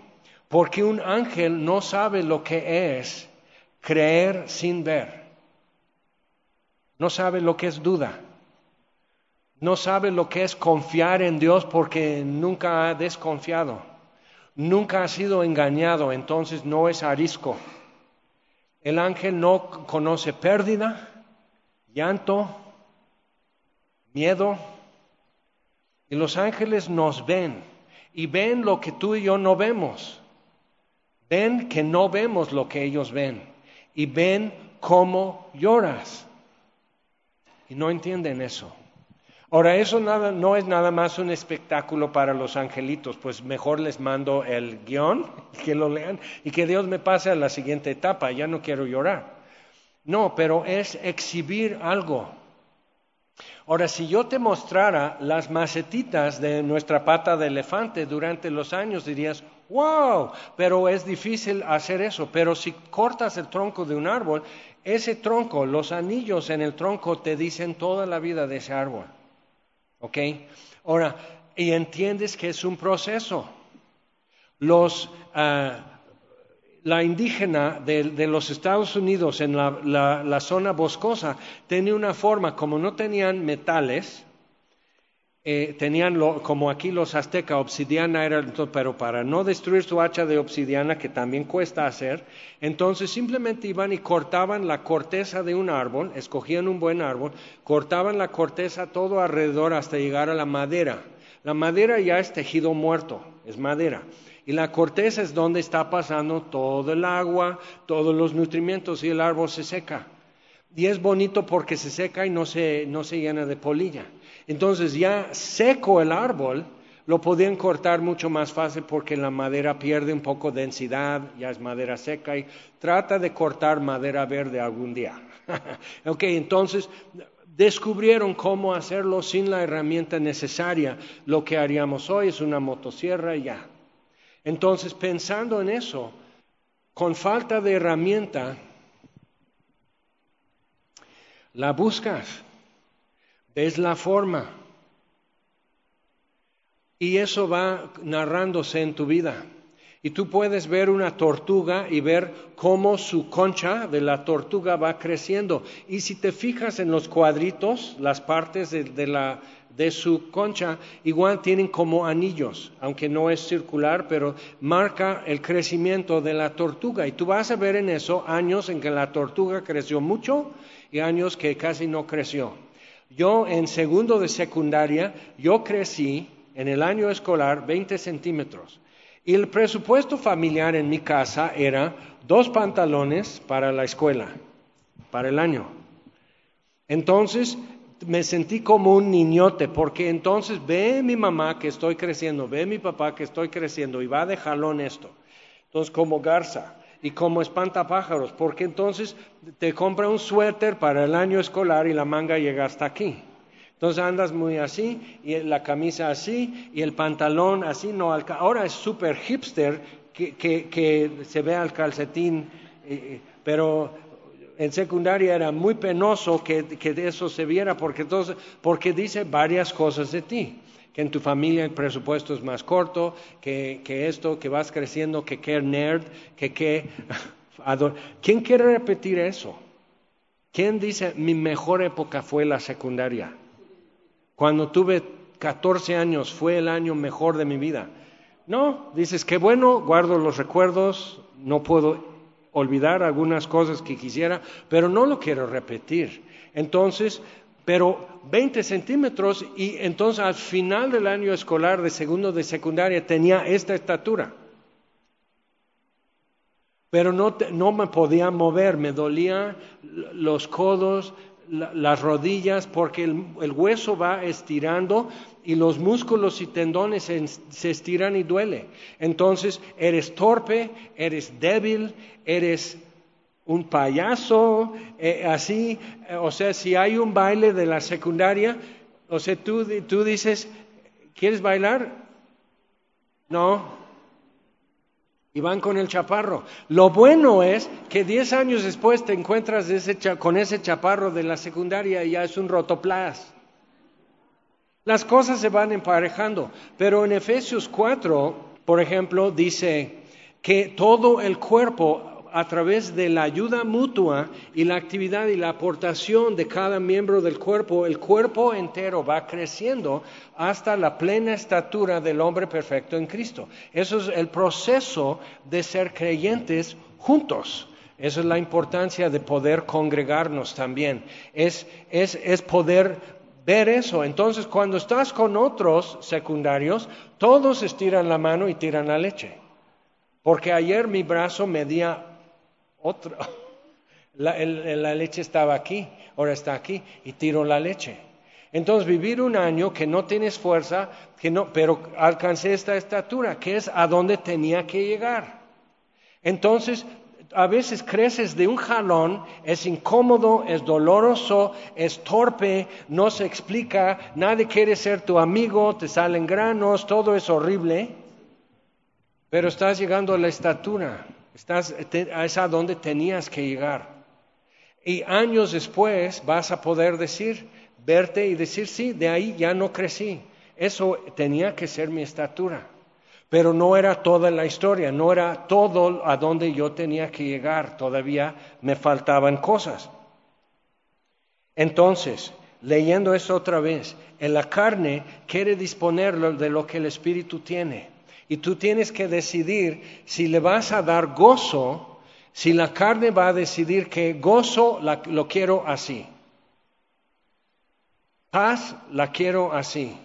Speaker 1: Porque un ángel no sabe lo que es creer sin ver. No sabe lo que es duda. No sabe lo que es confiar en Dios porque nunca ha desconfiado. Nunca ha sido engañado, entonces no es arisco. El ángel no conoce pérdida, llanto, miedo. Y los ángeles nos ven y ven lo que tú y yo no vemos. Ven que no vemos lo que ellos ven y ven cómo lloras. Y no entienden eso. Ahora, eso nada, no es nada más un espectáculo para los angelitos, pues mejor les mando el guion, que lo lean y que Dios me pase a la siguiente etapa, ya no quiero llorar. No, pero es exhibir algo. Ahora, si yo te mostrara las macetitas de nuestra pata de elefante durante los años, dirías, wow, pero es difícil hacer eso. Pero si cortas el tronco de un árbol, ese tronco, los anillos en el tronco te dicen toda la vida de ese árbol. ¿Ok? Ahora, y entiendes que es un proceso. Los, ah, la indígena de, los Estados Unidos en la, zona boscosa tenía una forma, como no tenían metales, eh, tenían como aquí los aztecas, obsidiana era, pero para no destruir su hacha de obsidiana, que también cuesta hacer, entonces simplemente iban y cortaban la corteza de un árbol, escogían un buen árbol, cortaban la corteza todo alrededor hasta llegar a la madera. La madera ya es tejido muerto, es madera. Y la corteza es donde está pasando todo el agua, todos los nutrimientos y el árbol se seca. Y es bonito porque se seca y no se, no se llena de polilla. Entonces ya seco el árbol, lo podían cortar mucho más fácil porque la madera pierde un poco de densidad, ya es madera seca y trata de cortar madera verde algún día. ok, entonces descubrieron cómo hacerlo sin la herramienta necesaria. Lo que haríamos hoy es una motosierra y ya. Entonces, pensando en eso, con falta de herramienta, la buscas, ves la forma, y eso va narrándose en tu vida. Y tú puedes ver una tortuga y ver cómo su concha de la tortuga va creciendo. Y si te fijas en los cuadritos, las partes de, la, de su concha igual tienen como anillos, aunque no es circular, pero marca el crecimiento de la tortuga. Y tú vas a ver en eso años en que la tortuga creció mucho y años que casi no creció. Yo en segundo de secundaria, yo crecí en el año escolar 20 centímetros. Y el presupuesto familiar en mi casa era dos pantalones para la escuela, para el año. Entonces me sentí como un niñote, porque entonces ve mi mamá que estoy creciendo, ve mi papá que estoy creciendo y va de jalón esto. Entonces como garza y como espantapájaros, porque entonces te compra un suéter para el año escolar y la manga llega hasta aquí. Entonces andas muy así, y la camisa así, y el pantalón así, no, ahora es súper hipster que, que, se vea el calcetín, eh, eh, pero en secundaria era muy penoso que, que eso se viera, porque, entonces, porque dice varias cosas de ti que en tu familia el presupuesto es más corto, que, que esto, que vas creciendo, que qué nerd, que qué... ¿Quién quiere repetir eso? ¿Quién dice mi mejor época fue la secundaria? Cuando tuve 14 años fue el año mejor de mi vida. No, dices que bueno, guardo los recuerdos, no puedo olvidar algunas cosas que quisiera, pero no lo quiero repetir. Entonces, pero 20 centímetros y entonces al final del año escolar de segundo de secundaria tenía esta estatura. Pero no, no me podía mover, me dolían los codos, las rodillas porque el, hueso va estirando y los músculos y tendones se, estiran y duele. Entonces eres torpe, eres débil, eres
Speaker 2: un payaso, eh, así, eh, o sea, si hay un baile de la secundaria, o sea, tú, tú dices, ¿quieres bailar? No. Y van con el chaparro. Lo bueno es que 10 años después te encuentras con ese chaparro de la secundaria y ya es un rotoplas. Las cosas se van emparejando, pero en Efesios 4, por ejemplo, dice que todo el cuerpo a través de la ayuda mutua y la actividad y la aportación de cada miembro del cuerpo, el cuerpo entero va creciendo hasta la plena estatura del hombre perfecto en Cristo. Eso es el proceso de ser creyentes juntos. Esa es la importancia de poder congregarnos también. Es, es, es poder ver eso. Entonces, cuando estás con otros secundarios, todos estiran la mano y tiran la leche. Porque ayer mi brazo medía otro. La, leche estaba aquí, ahora está aquí y tiro la leche. Entonces vivir un año que no tienes fuerza, que no, pero alcancé esta estatura, que es a donde tenía que llegar. Entonces a veces creces de un jalón, es incómodo, es doloroso, es torpe, no se explica, nadie quiere ser tu amigo, te salen granos, todo es horrible, pero estás llegando a la estatura. Estás, es a donde tenías que llegar. Y años después vas a poder decir, verte y decir, sí, de ahí ya no crecí. Eso tenía que ser mi estatura. Pero no era toda la historia, no era todo a donde yo tenía que llegar. Todavía me faltaban cosas. Entonces, leyendo esto otra vez, en la carne quiere disponer de lo que el Espíritu tiene. Y tú tienes que decidir si le vas a dar gozo, si la carne va a decidir que gozo lo quiero así. Paz la quiero así.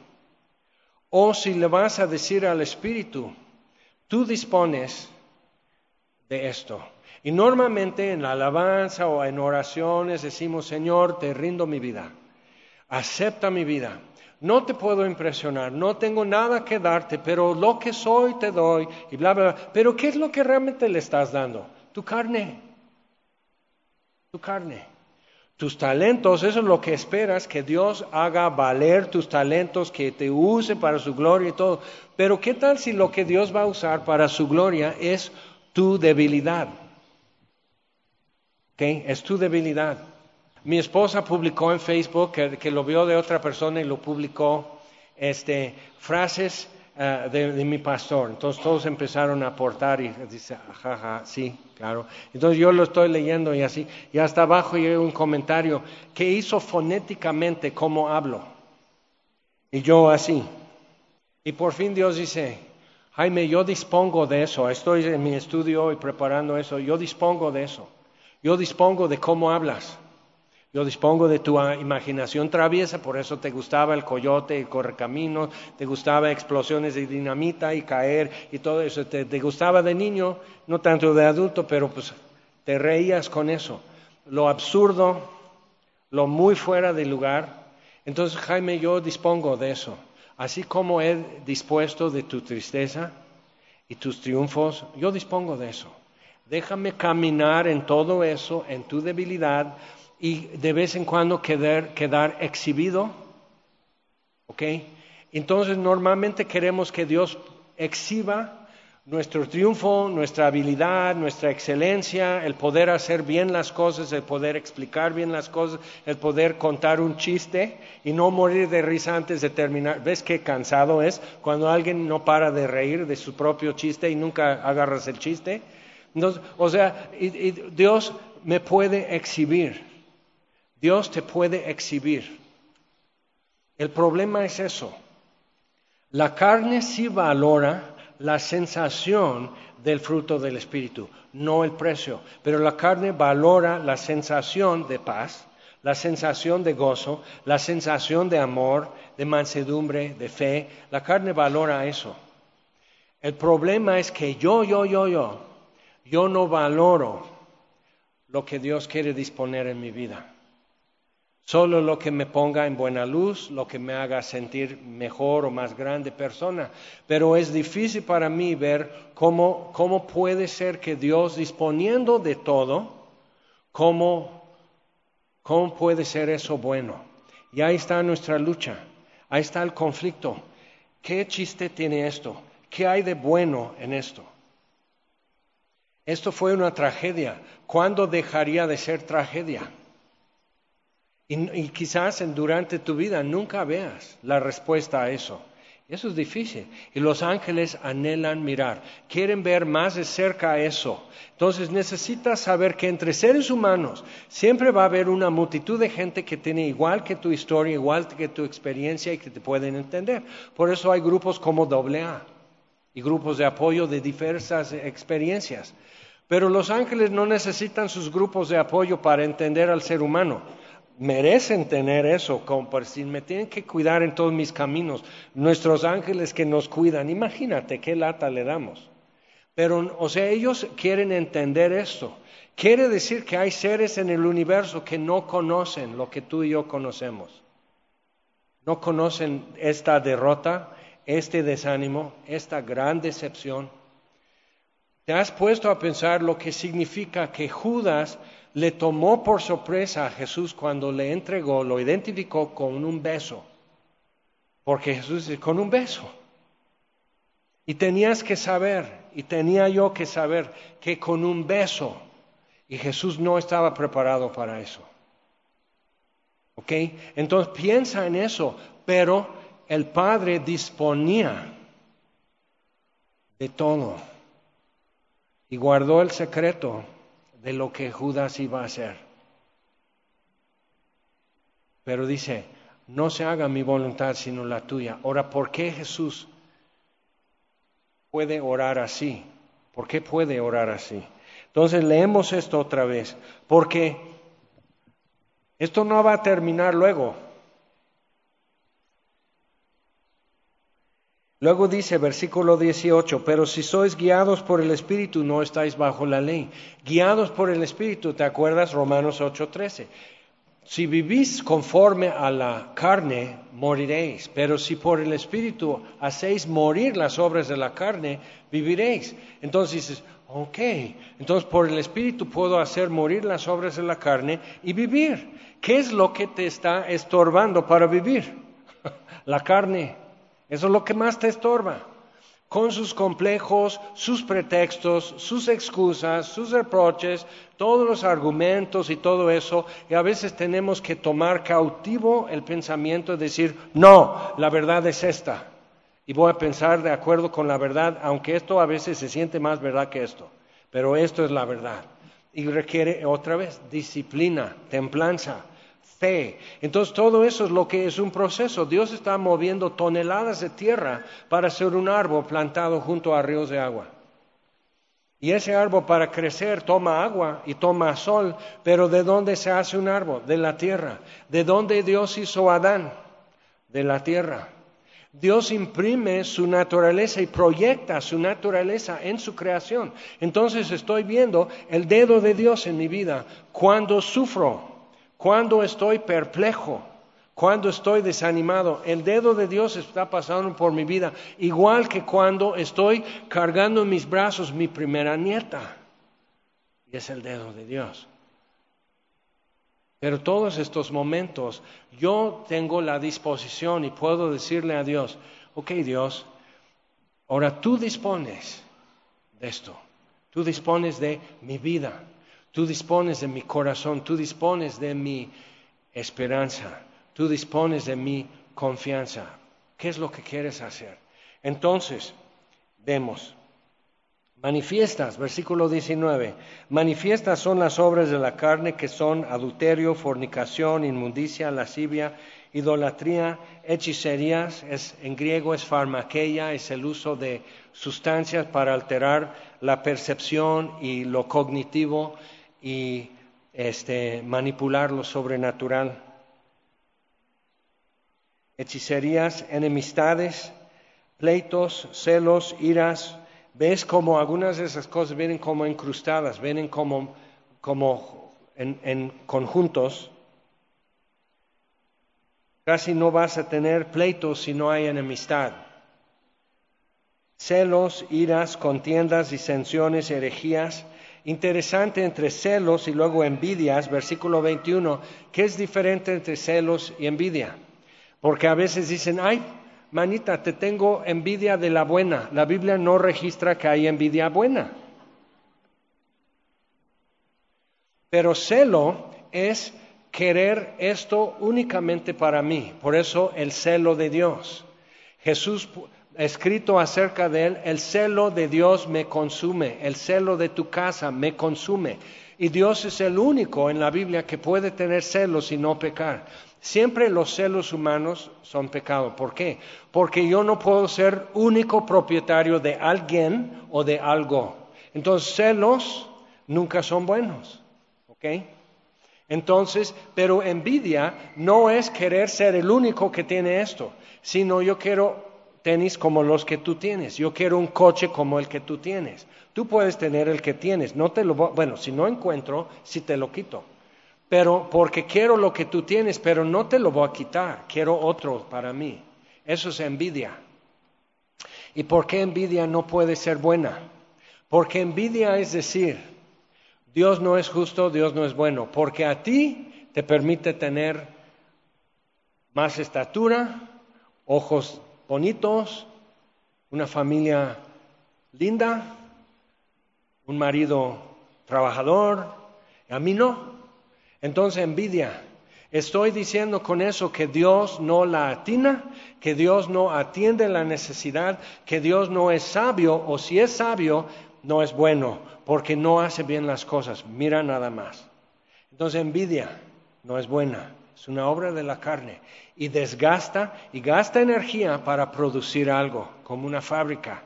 Speaker 2: O si le vas a decir al Espíritu, tú dispones de esto. Y normalmente en la alabanza o en oraciones decimos, Señor, te rindo mi vida, acepta mi vida no te puedo impresionar, no tengo nada que darte, pero lo que soy te doy y bla, bla, bla. Pero ¿qué es lo que realmente le estás dando? Tu carne. Tu carne. Tus talentos, eso es lo que esperas, que Dios haga valer tus talentos, que te use para su gloria y todo. Pero ¿qué tal si lo que Dios va a usar para su gloria es tu debilidad? ¿Ok? Es tu debilidad. Mi esposa publicó en Facebook que, lo vio de otra persona y lo publicó este, frases eh, de, mi pastor. Entonces todos empezaron a aportar y dice, jaja, sí, claro. Entonces yo lo estoy leyendo y así. Y hasta abajo hay un comentario que hizo fonéticamente cómo hablo. Y yo así. Y por fin Dios dice, Jaime, yo dispongo de eso. Estoy en mi estudio y preparando eso. Yo dispongo de eso. Yo dispongo de cómo hablas. Yo dispongo de tu imaginación traviesa, por eso te gustaba el coyote, el correcamino, te gustaba explosiones de dinamita y caer y todo eso. Te, gustaba de niño, no tanto de adulto, pero pues te reías con eso. Lo absurdo, lo muy fuera de lugar. Entonces, Jaime, yo dispongo de eso. Así como he dispuesto de tu tristeza y tus triunfos, yo dispongo de eso. Déjame caminar en todo eso, en tu debilidad y de vez en cuando quedar, quedar exhibido. ¿Ok? Entonces normalmente queremos que Dios exhiba nuestro triunfo, nuestra habilidad, nuestra excelencia, el poder hacer bien las cosas, el poder explicar bien las cosas, el poder contar un chiste y no morir de risa antes de terminar. ¿Ves qué cansado es cuando alguien no para de reír de su propio chiste y nunca agarras el chiste? O sea, Dios me puede exhibir. Dios te puede exhibir. El problema es eso. La carne sí valora la sensación del fruto del Espíritu, no el precio, pero la carne valora la sensación de paz, la sensación de gozo, la sensación de amor, de mansedumbre, de fe. La carne valora eso. El problema es que yo, yo, yo, yo, yo no valoro lo que Dios quiere disponer en mi vida. Solo lo que me ponga en buena luz, lo que me haga sentir mejor o más grande persona. Pero es difícil para mí ver cómo, cómo puede ser que Dios, disponiendo de todo, ¿Cómo, cómo puede ser eso bueno? Y ahí está nuestra lucha, ahí está el conflicto. ¿Qué chiste tiene esto? ¿Qué hay de bueno en esto? Esto fue una tragedia. ¿Cuándo dejaría de ser tragedia? Y, quizás durante tu vida nunca veas la respuesta a eso. Eso es difícil. Y los ángeles anhelan mirar, quieren ver más de cerca eso. Entonces necesitas saber que entre seres humanos siempre va a haber una multitud de gente que tiene igual que tu historia, igual que tu experiencia y que te pueden entender. Por eso hay grupos como AA y grupos de apoyo de diversas experiencias. Pero los ángeles no necesitan sus grupos de apoyo para entender al ser humano. Merecen tener eso, si me tienen que cuidar en todos mis caminos. Nuestros ángeles que nos cuidan, imagínate qué lata le damos. Pero, o sea, ellos quieren entender esto. Quiere decir que hay seres en el universo que no conocen lo que tú y yo conocemos. No conocen esta derrota, este desánimo, esta gran decepción ¿Te has puesto a pensar lo que significa que Judas le tomó por sorpresa a Jesús cuando le entregó, lo identificó con un beso? Porque Jesús dice, con un beso. Y tenías que saber, y tenía yo que saber, que con un beso, y Jesús no estaba preparado para eso. ¿Ok? Entonces piensa en eso, pero el Padre disponía de todo y guardó el secreto de lo que Judas iba a hacer. Pero dice, no se haga mi voluntad sino la tuya. Ahora, ¿por qué Jesús puede orar así? ¿Por qué puede orar así? Entonces leemos esto otra vez, porque esto no va a terminar luego. Luego dice versículo 18, pero si sois guiados por el Espíritu no estáis bajo la ley. Guiados por el Espíritu, ¿te acuerdas Romanos 8:13? Si vivís conforme a la carne, moriréis, pero si por el Espíritu hacéis morir las obras de la carne, viviréis. Entonces dices, ok, entonces por el Espíritu puedo hacer morir las obras de la carne y vivir. ¿Qué es lo que te está estorbando para vivir? la carne. Eso es lo que más te estorba. Con sus complejos, sus pretextos, sus excusas, sus reproches, todos los argumentos y todo eso, y a veces tenemos que tomar cautivo el pensamiento y decir, no, la verdad es esta. Y voy a pensar de acuerdo con la verdad, aunque esto a veces se siente más verdad que esto, pero esto es la verdad. Y requiere otra vez disciplina, templanza, fe. Entonces todo eso es lo que es un proceso. Dios está moviendo toneladas de tierra para ser un árbol plantado junto a ríos de agua. Y ese árbol para crecer toma agua y toma sol, pero ¿de dónde se hace un árbol? De la tierra. ¿De dónde Dios hizo a Adán? De la tierra. Dios imprime su naturaleza y proyecta su naturaleza en su creación. Entonces estoy viendo el dedo de Dios en mi vida cuando sufro cuando estoy perplejo, cuando estoy desanimado, el dedo de Dios está pasando por mi vida, igual que cuando estoy cargando en mis brazos mi primera nieta. Y es el dedo de Dios. Pero todos estos momentos yo tengo la disposición y puedo decirle a Dios, ok Dios, ahora tú dispones de esto, tú dispones de mi vida, Tú dispones de mi corazón, tú dispones de mi esperanza, tú dispones de mi confianza. ¿Qué es lo que quieres hacer? Entonces, vemos, manifiestas, versículo 19, manifiestas son las obras de la carne que son adulterio, fornicación, inmundicia, lascivia, idolatría, hechicerías, es, en griego es farmaqueia, es el uso de sustancias para alterar la percepción y lo cognitivo, y este, manipular lo sobrenatural. Hechicerías, enemistades, pleitos, celos, iras. ¿Ves como algunas de esas cosas vienen como incrustadas, vienen como, como en, en conjuntos? Casi no vas a tener pleitos si no hay enemistad. Celos, iras, contiendas, disensiones, herejías interesante entre celos y luego envidias, versículo 21, ¿qué es diferente entre celos y envidia? Porque a veces dicen, ay, manita, te tengo envidia de la buena. La Biblia no registra que hay envidia buena. Pero celo es querer esto únicamente para mí. Por eso el celo de Dios. Jesús escrito acerca de él, el celo de Dios me consume, el celo de tu casa me consume. Y Dios es el único en la Biblia que puede tener celos y no pecar. Siempre los celos humanos son pecado. ¿Por qué? Porque yo no puedo ser único propietario de alguien o de algo. Entonces celos nunca son buenos. ¿Ok? Entonces, pero envidia no es querer ser el único que tiene esto, sino yo quiero tenis como los que tú tienes, yo quiero un coche como el que tú tienes. Tú puedes tener el que tienes, no te lo bueno, si no encuentro, si te lo quito. Pero porque quiero lo que tú tienes, pero no te lo voy a quitar, quiero otro para mí. Eso es envidia. ¿Y por qué envidia no puede ser buena? Porque envidia es decir, Dios no es justo, Dios no es bueno, porque a ti te permite tener más estatura, ojos bonitos, una familia linda, un marido trabajador, a mí no. Entonces envidia. Estoy diciendo con eso que Dios no la atina, que Dios no atiende la necesidad, que Dios no es sabio, o si es sabio, no es bueno, porque no hace bien las cosas. Mira nada más. Entonces envidia no es buena, es una obra de la carne y desgasta y gasta energía para producir algo, como una fábrica.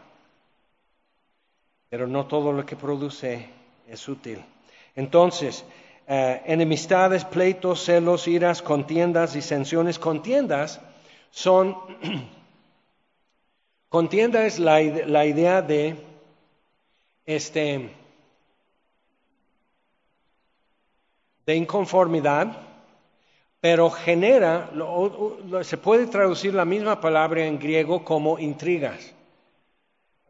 Speaker 2: Pero no todo lo que produce es útil. Entonces, eh, enemistades, pleitos, celos, iras, contiendas, disensiones, contiendas son, contienda es la, la idea de este, de inconformidad, pero genera, se puede traducir la misma palabra en griego como intrigas,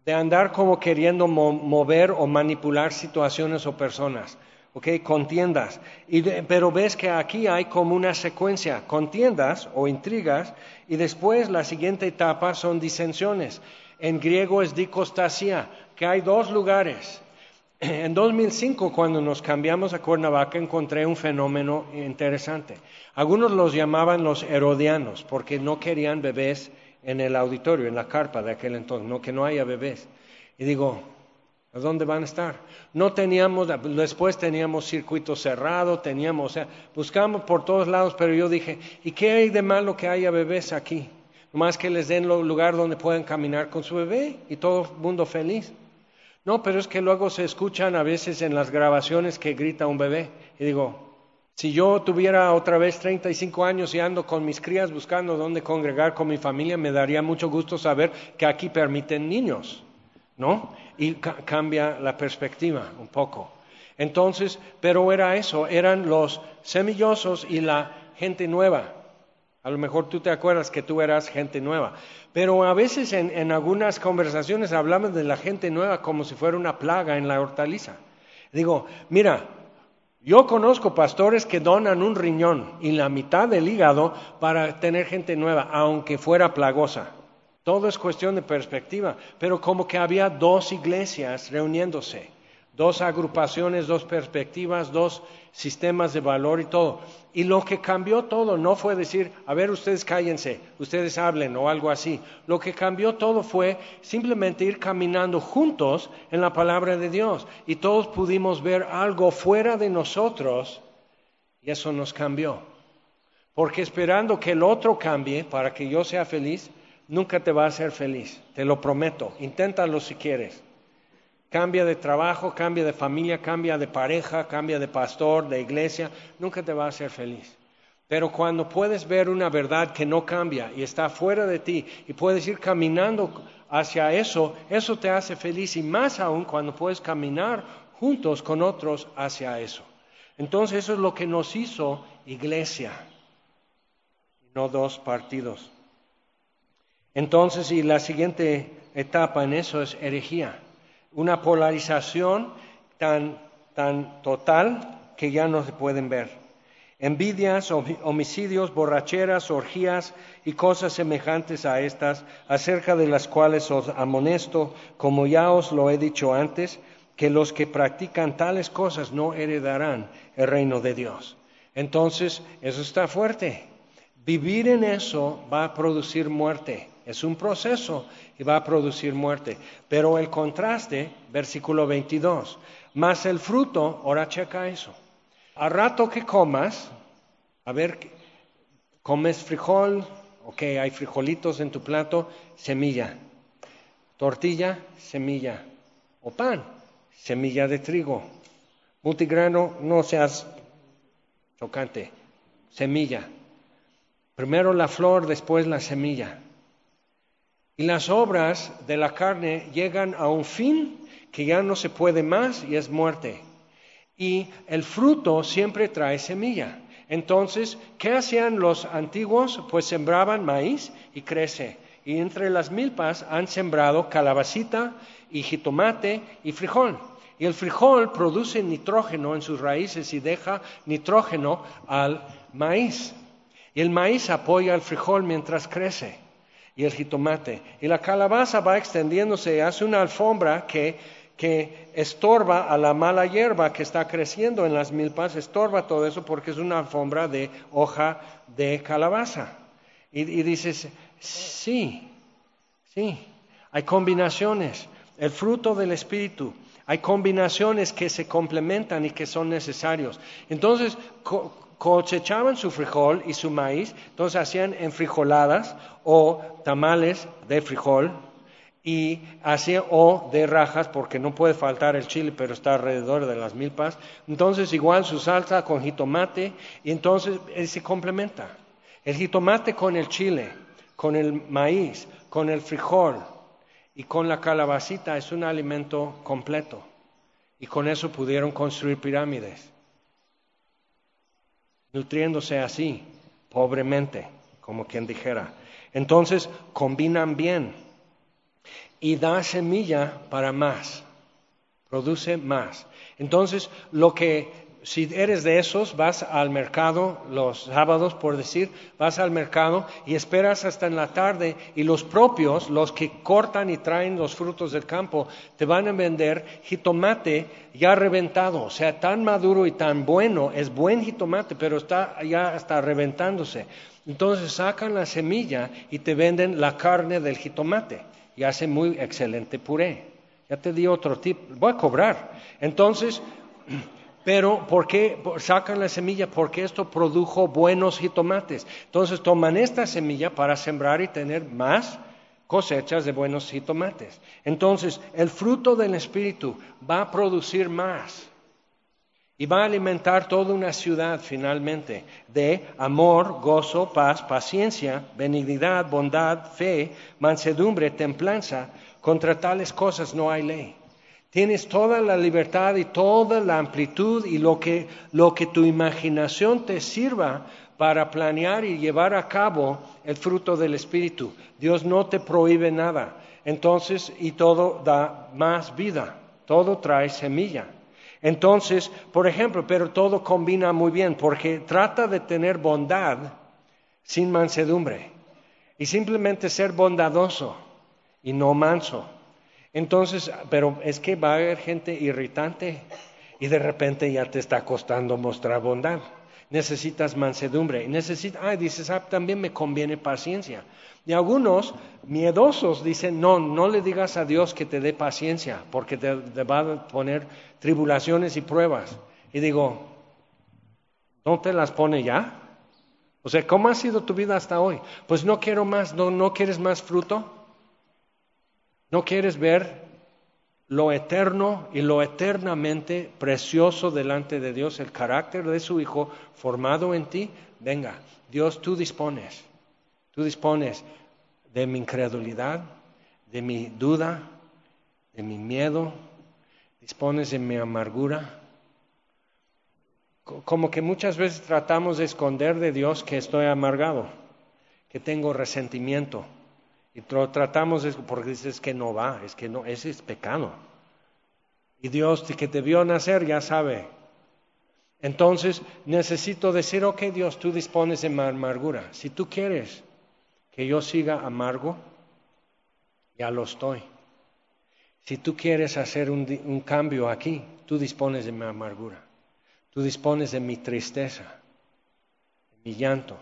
Speaker 2: de andar como queriendo mover o manipular situaciones o personas. ¿ok? Contiendas. pero ves que aquí hay como una secuencia, contiendas o intrigas, y después la siguiente etapa son disensiones. En griego es dicostasia, que hay dos lugares. En 2005, cuando nos cambiamos a Cuernavaca, encontré un fenómeno interesante. Algunos los llamaban los herodianos, porque no querían bebés en el auditorio, en la carpa de aquel entonces, no que no haya bebés. Y digo, ¿a dónde van a estar? No teníamos, después teníamos circuito cerrado, teníamos, o sea, buscamos por todos lados, pero yo dije, ¿y qué hay de malo que haya bebés aquí? Más que les den lugar donde puedan caminar con su bebé y todo el mundo feliz. No, pero es que luego se escuchan a veces en las grabaciones que grita un bebé. Y digo, si yo tuviera otra vez 35 años y ando con mis crías buscando dónde congregar con mi familia, me daría mucho gusto saber que aquí permiten niños, ¿no? Y cambia la perspectiva un poco. Entonces, pero era eso, eran los semillosos y la gente nueva. A lo mejor tú te acuerdas que tú eras gente nueva. Pero a veces en, algunas conversaciones hablamos de la gente nueva como si fuera una plaga en la hortaliza. Digo, mira, yo conozco pastores que donan un riñón y la mitad del hígado para tener gente nueva, aunque fuera plagosa. Todo es cuestión de perspectiva, pero como que había dos iglesias reuniéndose dos agrupaciones, dos perspectivas, dos sistemas de valor y todo. Y lo que cambió todo no fue decir, a ver, ustedes cállense, ustedes hablen o algo así. Lo que cambió todo fue simplemente ir caminando juntos en la palabra de Dios. Y todos pudimos ver algo fuera de nosotros y eso nos cambió. Porque esperando que el otro cambie para que yo sea feliz, nunca te va a hacer feliz, te lo prometo. Inténtalo si quieres. Cambia de trabajo, cambia de familia, cambia de pareja, cambia de pastor, de iglesia, nunca te va a hacer feliz. Pero cuando puedes ver una verdad que no cambia y está fuera de ti y puedes ir caminando hacia eso, eso te hace feliz y más aún cuando puedes caminar juntos con otros hacia eso. Entonces eso es lo que nos hizo iglesia, no dos partidos. Entonces, y la siguiente etapa en eso es herejía una polarización tan tan total que ya no se pueden ver. Envidias, homicidios, borracheras, orgías y cosas semejantes a estas, acerca de las cuales os amonesto, como ya os lo he dicho antes, que los que practican tales cosas no heredarán el reino de Dios. Entonces, eso está fuerte. Vivir en eso va a producir muerte. Es un proceso y va a producir muerte. Pero el contraste, versículo 22, más el fruto, ahora checa eso. A rato que comas, a ver, comes frijol, ok, hay frijolitos en tu plato, semilla. Tortilla, semilla. O pan, semilla de trigo. Multigrano, no seas chocante. Semilla. Primero la flor, después la semilla. Y las obras de la carne llegan a un fin que ya no se puede más y es muerte. Y el fruto siempre trae semilla. Entonces, ¿qué hacían los antiguos? Pues sembraban maíz y crece. Y entre las milpas han sembrado calabacita y jitomate y frijol. Y el frijol produce nitrógeno en sus raíces y deja nitrógeno al maíz. Y el maíz apoya al frijol mientras crece y el jitomate. Y la calabaza va extendiéndose y hace una alfombra que, que estorba a la mala hierba que está creciendo en las milpas, estorba todo eso porque es una alfombra de hoja de calabaza. Y, y dices, sí, sí, hay combinaciones. El fruto del Espíritu hay combinaciones que se complementan y que son necesarios. Entonces, cosechaban su frijol y su maíz, entonces hacían enfrijoladas o tamales de frijol y hacían o de rajas porque no puede faltar el chile pero está alrededor de las milpas entonces igual su salsa con jitomate y entonces eh, se complementa. El jitomate con el chile con el maíz con el frijol y con la calabacita es un alimento completo. Y con eso pudieron construir pirámides nutriéndose así, pobremente, como quien dijera. Entonces combinan bien y da semilla para más, produce más. Entonces, lo que si eres de esos, vas al mercado los sábados, por decir, vas al mercado y esperas hasta en la tarde y los propios, los que cortan y traen los frutos del campo, te van a vender jitomate ya reventado, o sea, tan maduro y tan bueno, es buen jitomate, pero está ya está reventándose. Entonces sacan la semilla y te venden la carne del jitomate y hace muy excelente puré. Ya te di otro tip, voy a cobrar. Entonces, pero ¿por qué sacan la semilla? Porque esto produjo buenos jitomates. Entonces toman esta semilla para sembrar y tener más cosechas de buenos jitomates. Entonces el fruto del Espíritu va a producir más y va a alimentar toda una ciudad finalmente de amor, gozo, paz, paciencia, benignidad, bondad, fe, mansedumbre, templanza. Contra tales cosas no hay ley. Tienes toda la libertad y toda la amplitud y lo que, lo que tu imaginación te sirva para planear y llevar a cabo el fruto del Espíritu. Dios no te prohíbe nada. Entonces, y todo da más vida, todo trae semilla. Entonces, por ejemplo, pero todo combina muy bien porque trata de tener bondad sin mansedumbre y simplemente ser bondadoso y no manso. Entonces, pero es que va a haber gente irritante y de repente ya te está costando mostrar bondad. Necesitas mansedumbre. Necesitas, ah, dices, también me conviene paciencia. Y algunos miedosos dicen, no, no le digas a Dios que te dé paciencia, porque te, te va a poner tribulaciones y pruebas. Y digo, ¿no te las pone ya? O sea, ¿cómo ha sido tu vida hasta hoy? Pues no quiero más, no, no quieres más fruto. ¿No quieres ver lo eterno y lo eternamente precioso delante de Dios, el carácter de su Hijo formado en ti? Venga, Dios, tú dispones, tú dispones de mi incredulidad, de mi duda, de mi miedo, dispones de mi amargura. Como que muchas veces tratamos de esconder de Dios que estoy amargado, que tengo resentimiento y tratamos de, porque dices que no va, es que no, ese es pecado. Y Dios que te vio nacer ya sabe. Entonces necesito decir, ok Dios, tú dispones de mi amargura. Si tú quieres que yo siga amargo, ya lo estoy. Si tú quieres hacer un, un cambio aquí, tú dispones de mi amargura. Tú dispones de mi tristeza, de mi llanto,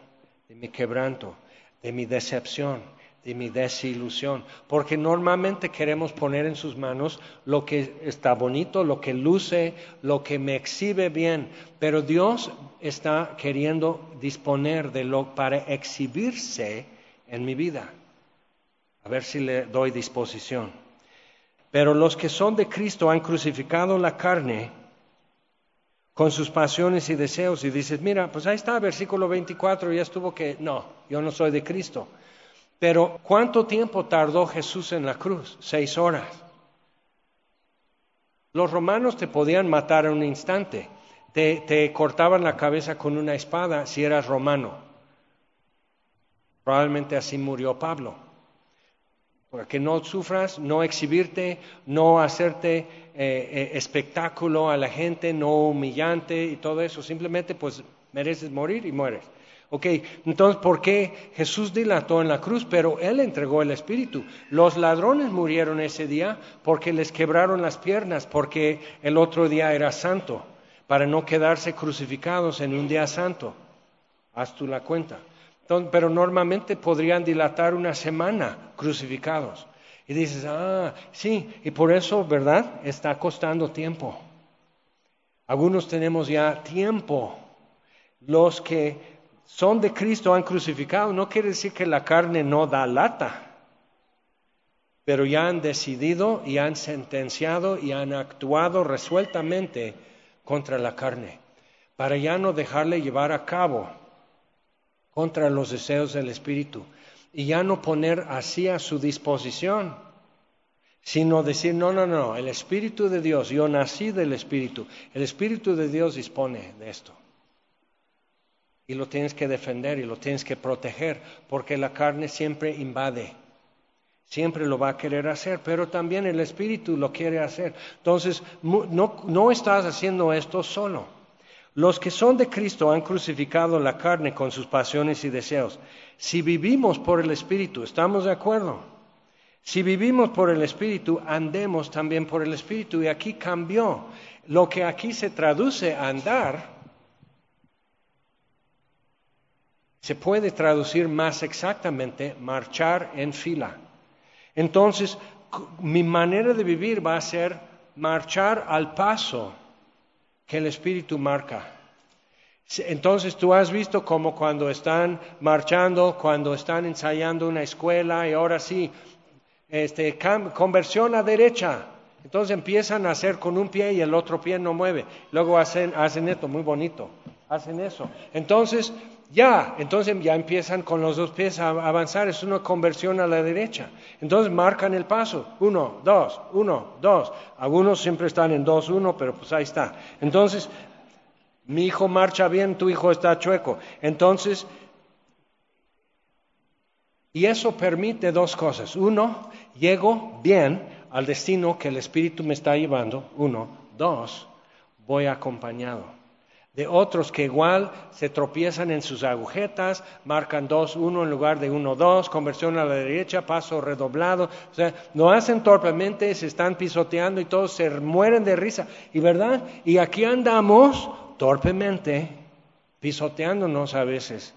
Speaker 2: de mi quebranto, de mi decepción, de mi desilusión, porque normalmente queremos poner en sus manos lo que está bonito, lo que luce, lo que me exhibe bien, pero Dios está queriendo disponer de lo para exhibirse en mi vida. A ver si le doy disposición. Pero los que son de Cristo han crucificado la carne con sus pasiones y deseos y dices, mira, pues ahí está, versículo 24, ya estuvo que, no, yo no soy de Cristo. Pero ¿cuánto tiempo tardó Jesús en la cruz? Seis horas. Los romanos te podían matar en un instante. Te, cortaban la cabeza con una espada si eras romano. Probablemente así murió Pablo. Para que no sufras, no exhibirte, no hacerte eh, eh, espectáculo a la gente, no humillante y todo eso. Simplemente pues mereces morir y mueres. Ok, entonces, ¿por qué Jesús dilató en la cruz? Pero Él entregó el Espíritu. Los ladrones murieron ese día porque les quebraron las piernas, porque el otro día era santo, para no quedarse crucificados en un día santo. Haz tú la cuenta. pero normalmente podrían dilatar una semana crucificados. Y dices, ah, sí, y por eso, ¿verdad? Está costando tiempo. Algunos tenemos ya tiempo. Los que son de Cristo, han crucificado, no quiere decir que la carne no da lata, pero ya han decidido y han sentenciado y han actuado resueltamente contra la carne, para ya no dejarle llevar a cabo contra los deseos del Espíritu y ya no poner así a su disposición, sino decir, no, no, no, el Espíritu de Dios, yo nací del Espíritu, el Espíritu de Dios dispone de esto y lo tienes que defender y lo tienes que proteger, porque la carne siempre invade, siempre lo va a querer hacer, pero también el espíritu lo quiere hacer. Entonces, no, no estás haciendo esto solo. Los que son de Cristo han crucificado la carne con sus pasiones y deseos. Si vivimos por el Espíritu, ¿estamos de acuerdo? Si vivimos por el Espíritu, andemos también por el Espíritu. Y aquí cambió. Lo que aquí se traduce andar se puede traducir más exactamente marchar en fila. Entonces, mi manera de vivir va a ser marchar al paso que el Espíritu marca. Entonces tú has visto como cuando están marchando, cuando están ensayando una escuela y ahora sí, este, conversión a derecha. Entonces empiezan a hacer con un pie y el otro pie no mueve. Luego hacen, hacen esto muy bonito, hacen eso. Entonces ya, entonces ya empiezan con los dos pies a avanzar, es una conversión a la derecha. Entonces marcan el paso, uno, dos, uno, dos. Algunos siempre están en dos, uno, pero pues ahí está. Entonces, mi hijo marcha bien, tu hijo está chueco. Entonces, y eso permite dos cosas. Uno, llego bien al destino que el Espíritu me está llevando. Uno, dos, voy acompañado de otros que igual se tropiezan en sus agujetas, marcan dos, uno en lugar de uno, dos, conversión a la derecha, paso redoblado, o sea, lo hacen torpemente, se están pisoteando y todos se mueren de risa, y verdad, y aquí andamos torpemente, pisoteándonos a veces,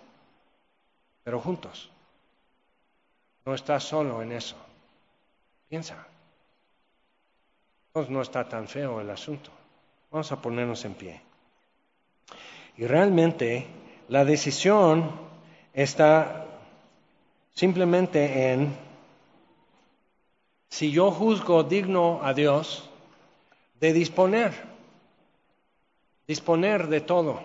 Speaker 2: pero juntos. No estás solo en eso. Piensa. No está tan feo el asunto. Vamos a ponernos en pie. Y realmente la decisión está simplemente en si yo juzgo digno a Dios de disponer, disponer de todo,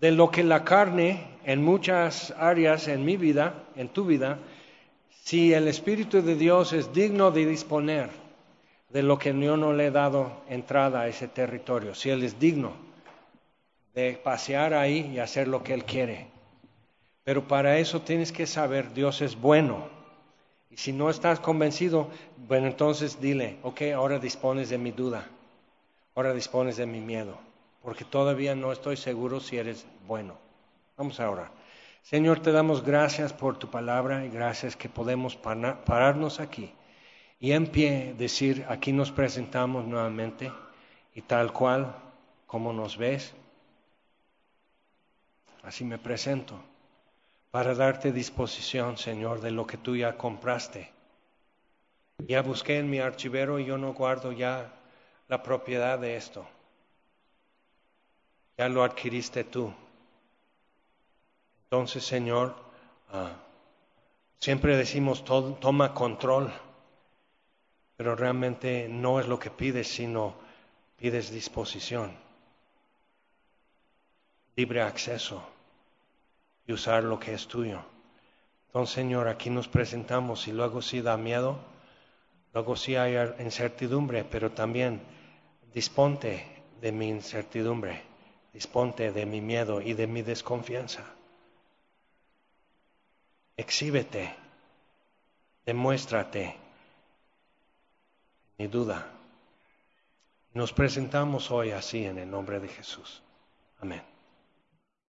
Speaker 2: de lo que la carne en muchas áreas en mi vida, en tu vida, si el Espíritu de Dios es digno de disponer de lo que yo no le he dado entrada a ese territorio, si Él es digno de pasear ahí y hacer lo que Él quiere. Pero para eso tienes que saber, Dios es bueno. Y si no estás convencido, bueno, entonces dile, ok, ahora dispones de mi duda. Ahora dispones de mi miedo, porque todavía no estoy seguro si eres bueno. Vamos ahora. Señor, te damos gracias por tu palabra y gracias que podemos pararnos aquí y en pie decir, aquí nos presentamos nuevamente y tal cual como nos ves, así me presento para darte disposición, Señor, de lo que tú ya compraste. Ya busqué en mi archivero y yo no guardo ya la propiedad de esto. Ya lo adquiriste tú. Entonces, Señor, ah, siempre decimos toma control, pero realmente no es lo que pides, sino pides disposición, libre acceso y usar lo que es tuyo. Entonces, Señor, aquí nos presentamos y luego sí da miedo, luego sí hay incertidumbre, pero también disponte de mi incertidumbre, disponte de mi miedo y de mi desconfianza. Exhíbete, demuéstrate, mi duda. Nos presentamos hoy así en el nombre de Jesús. Amén.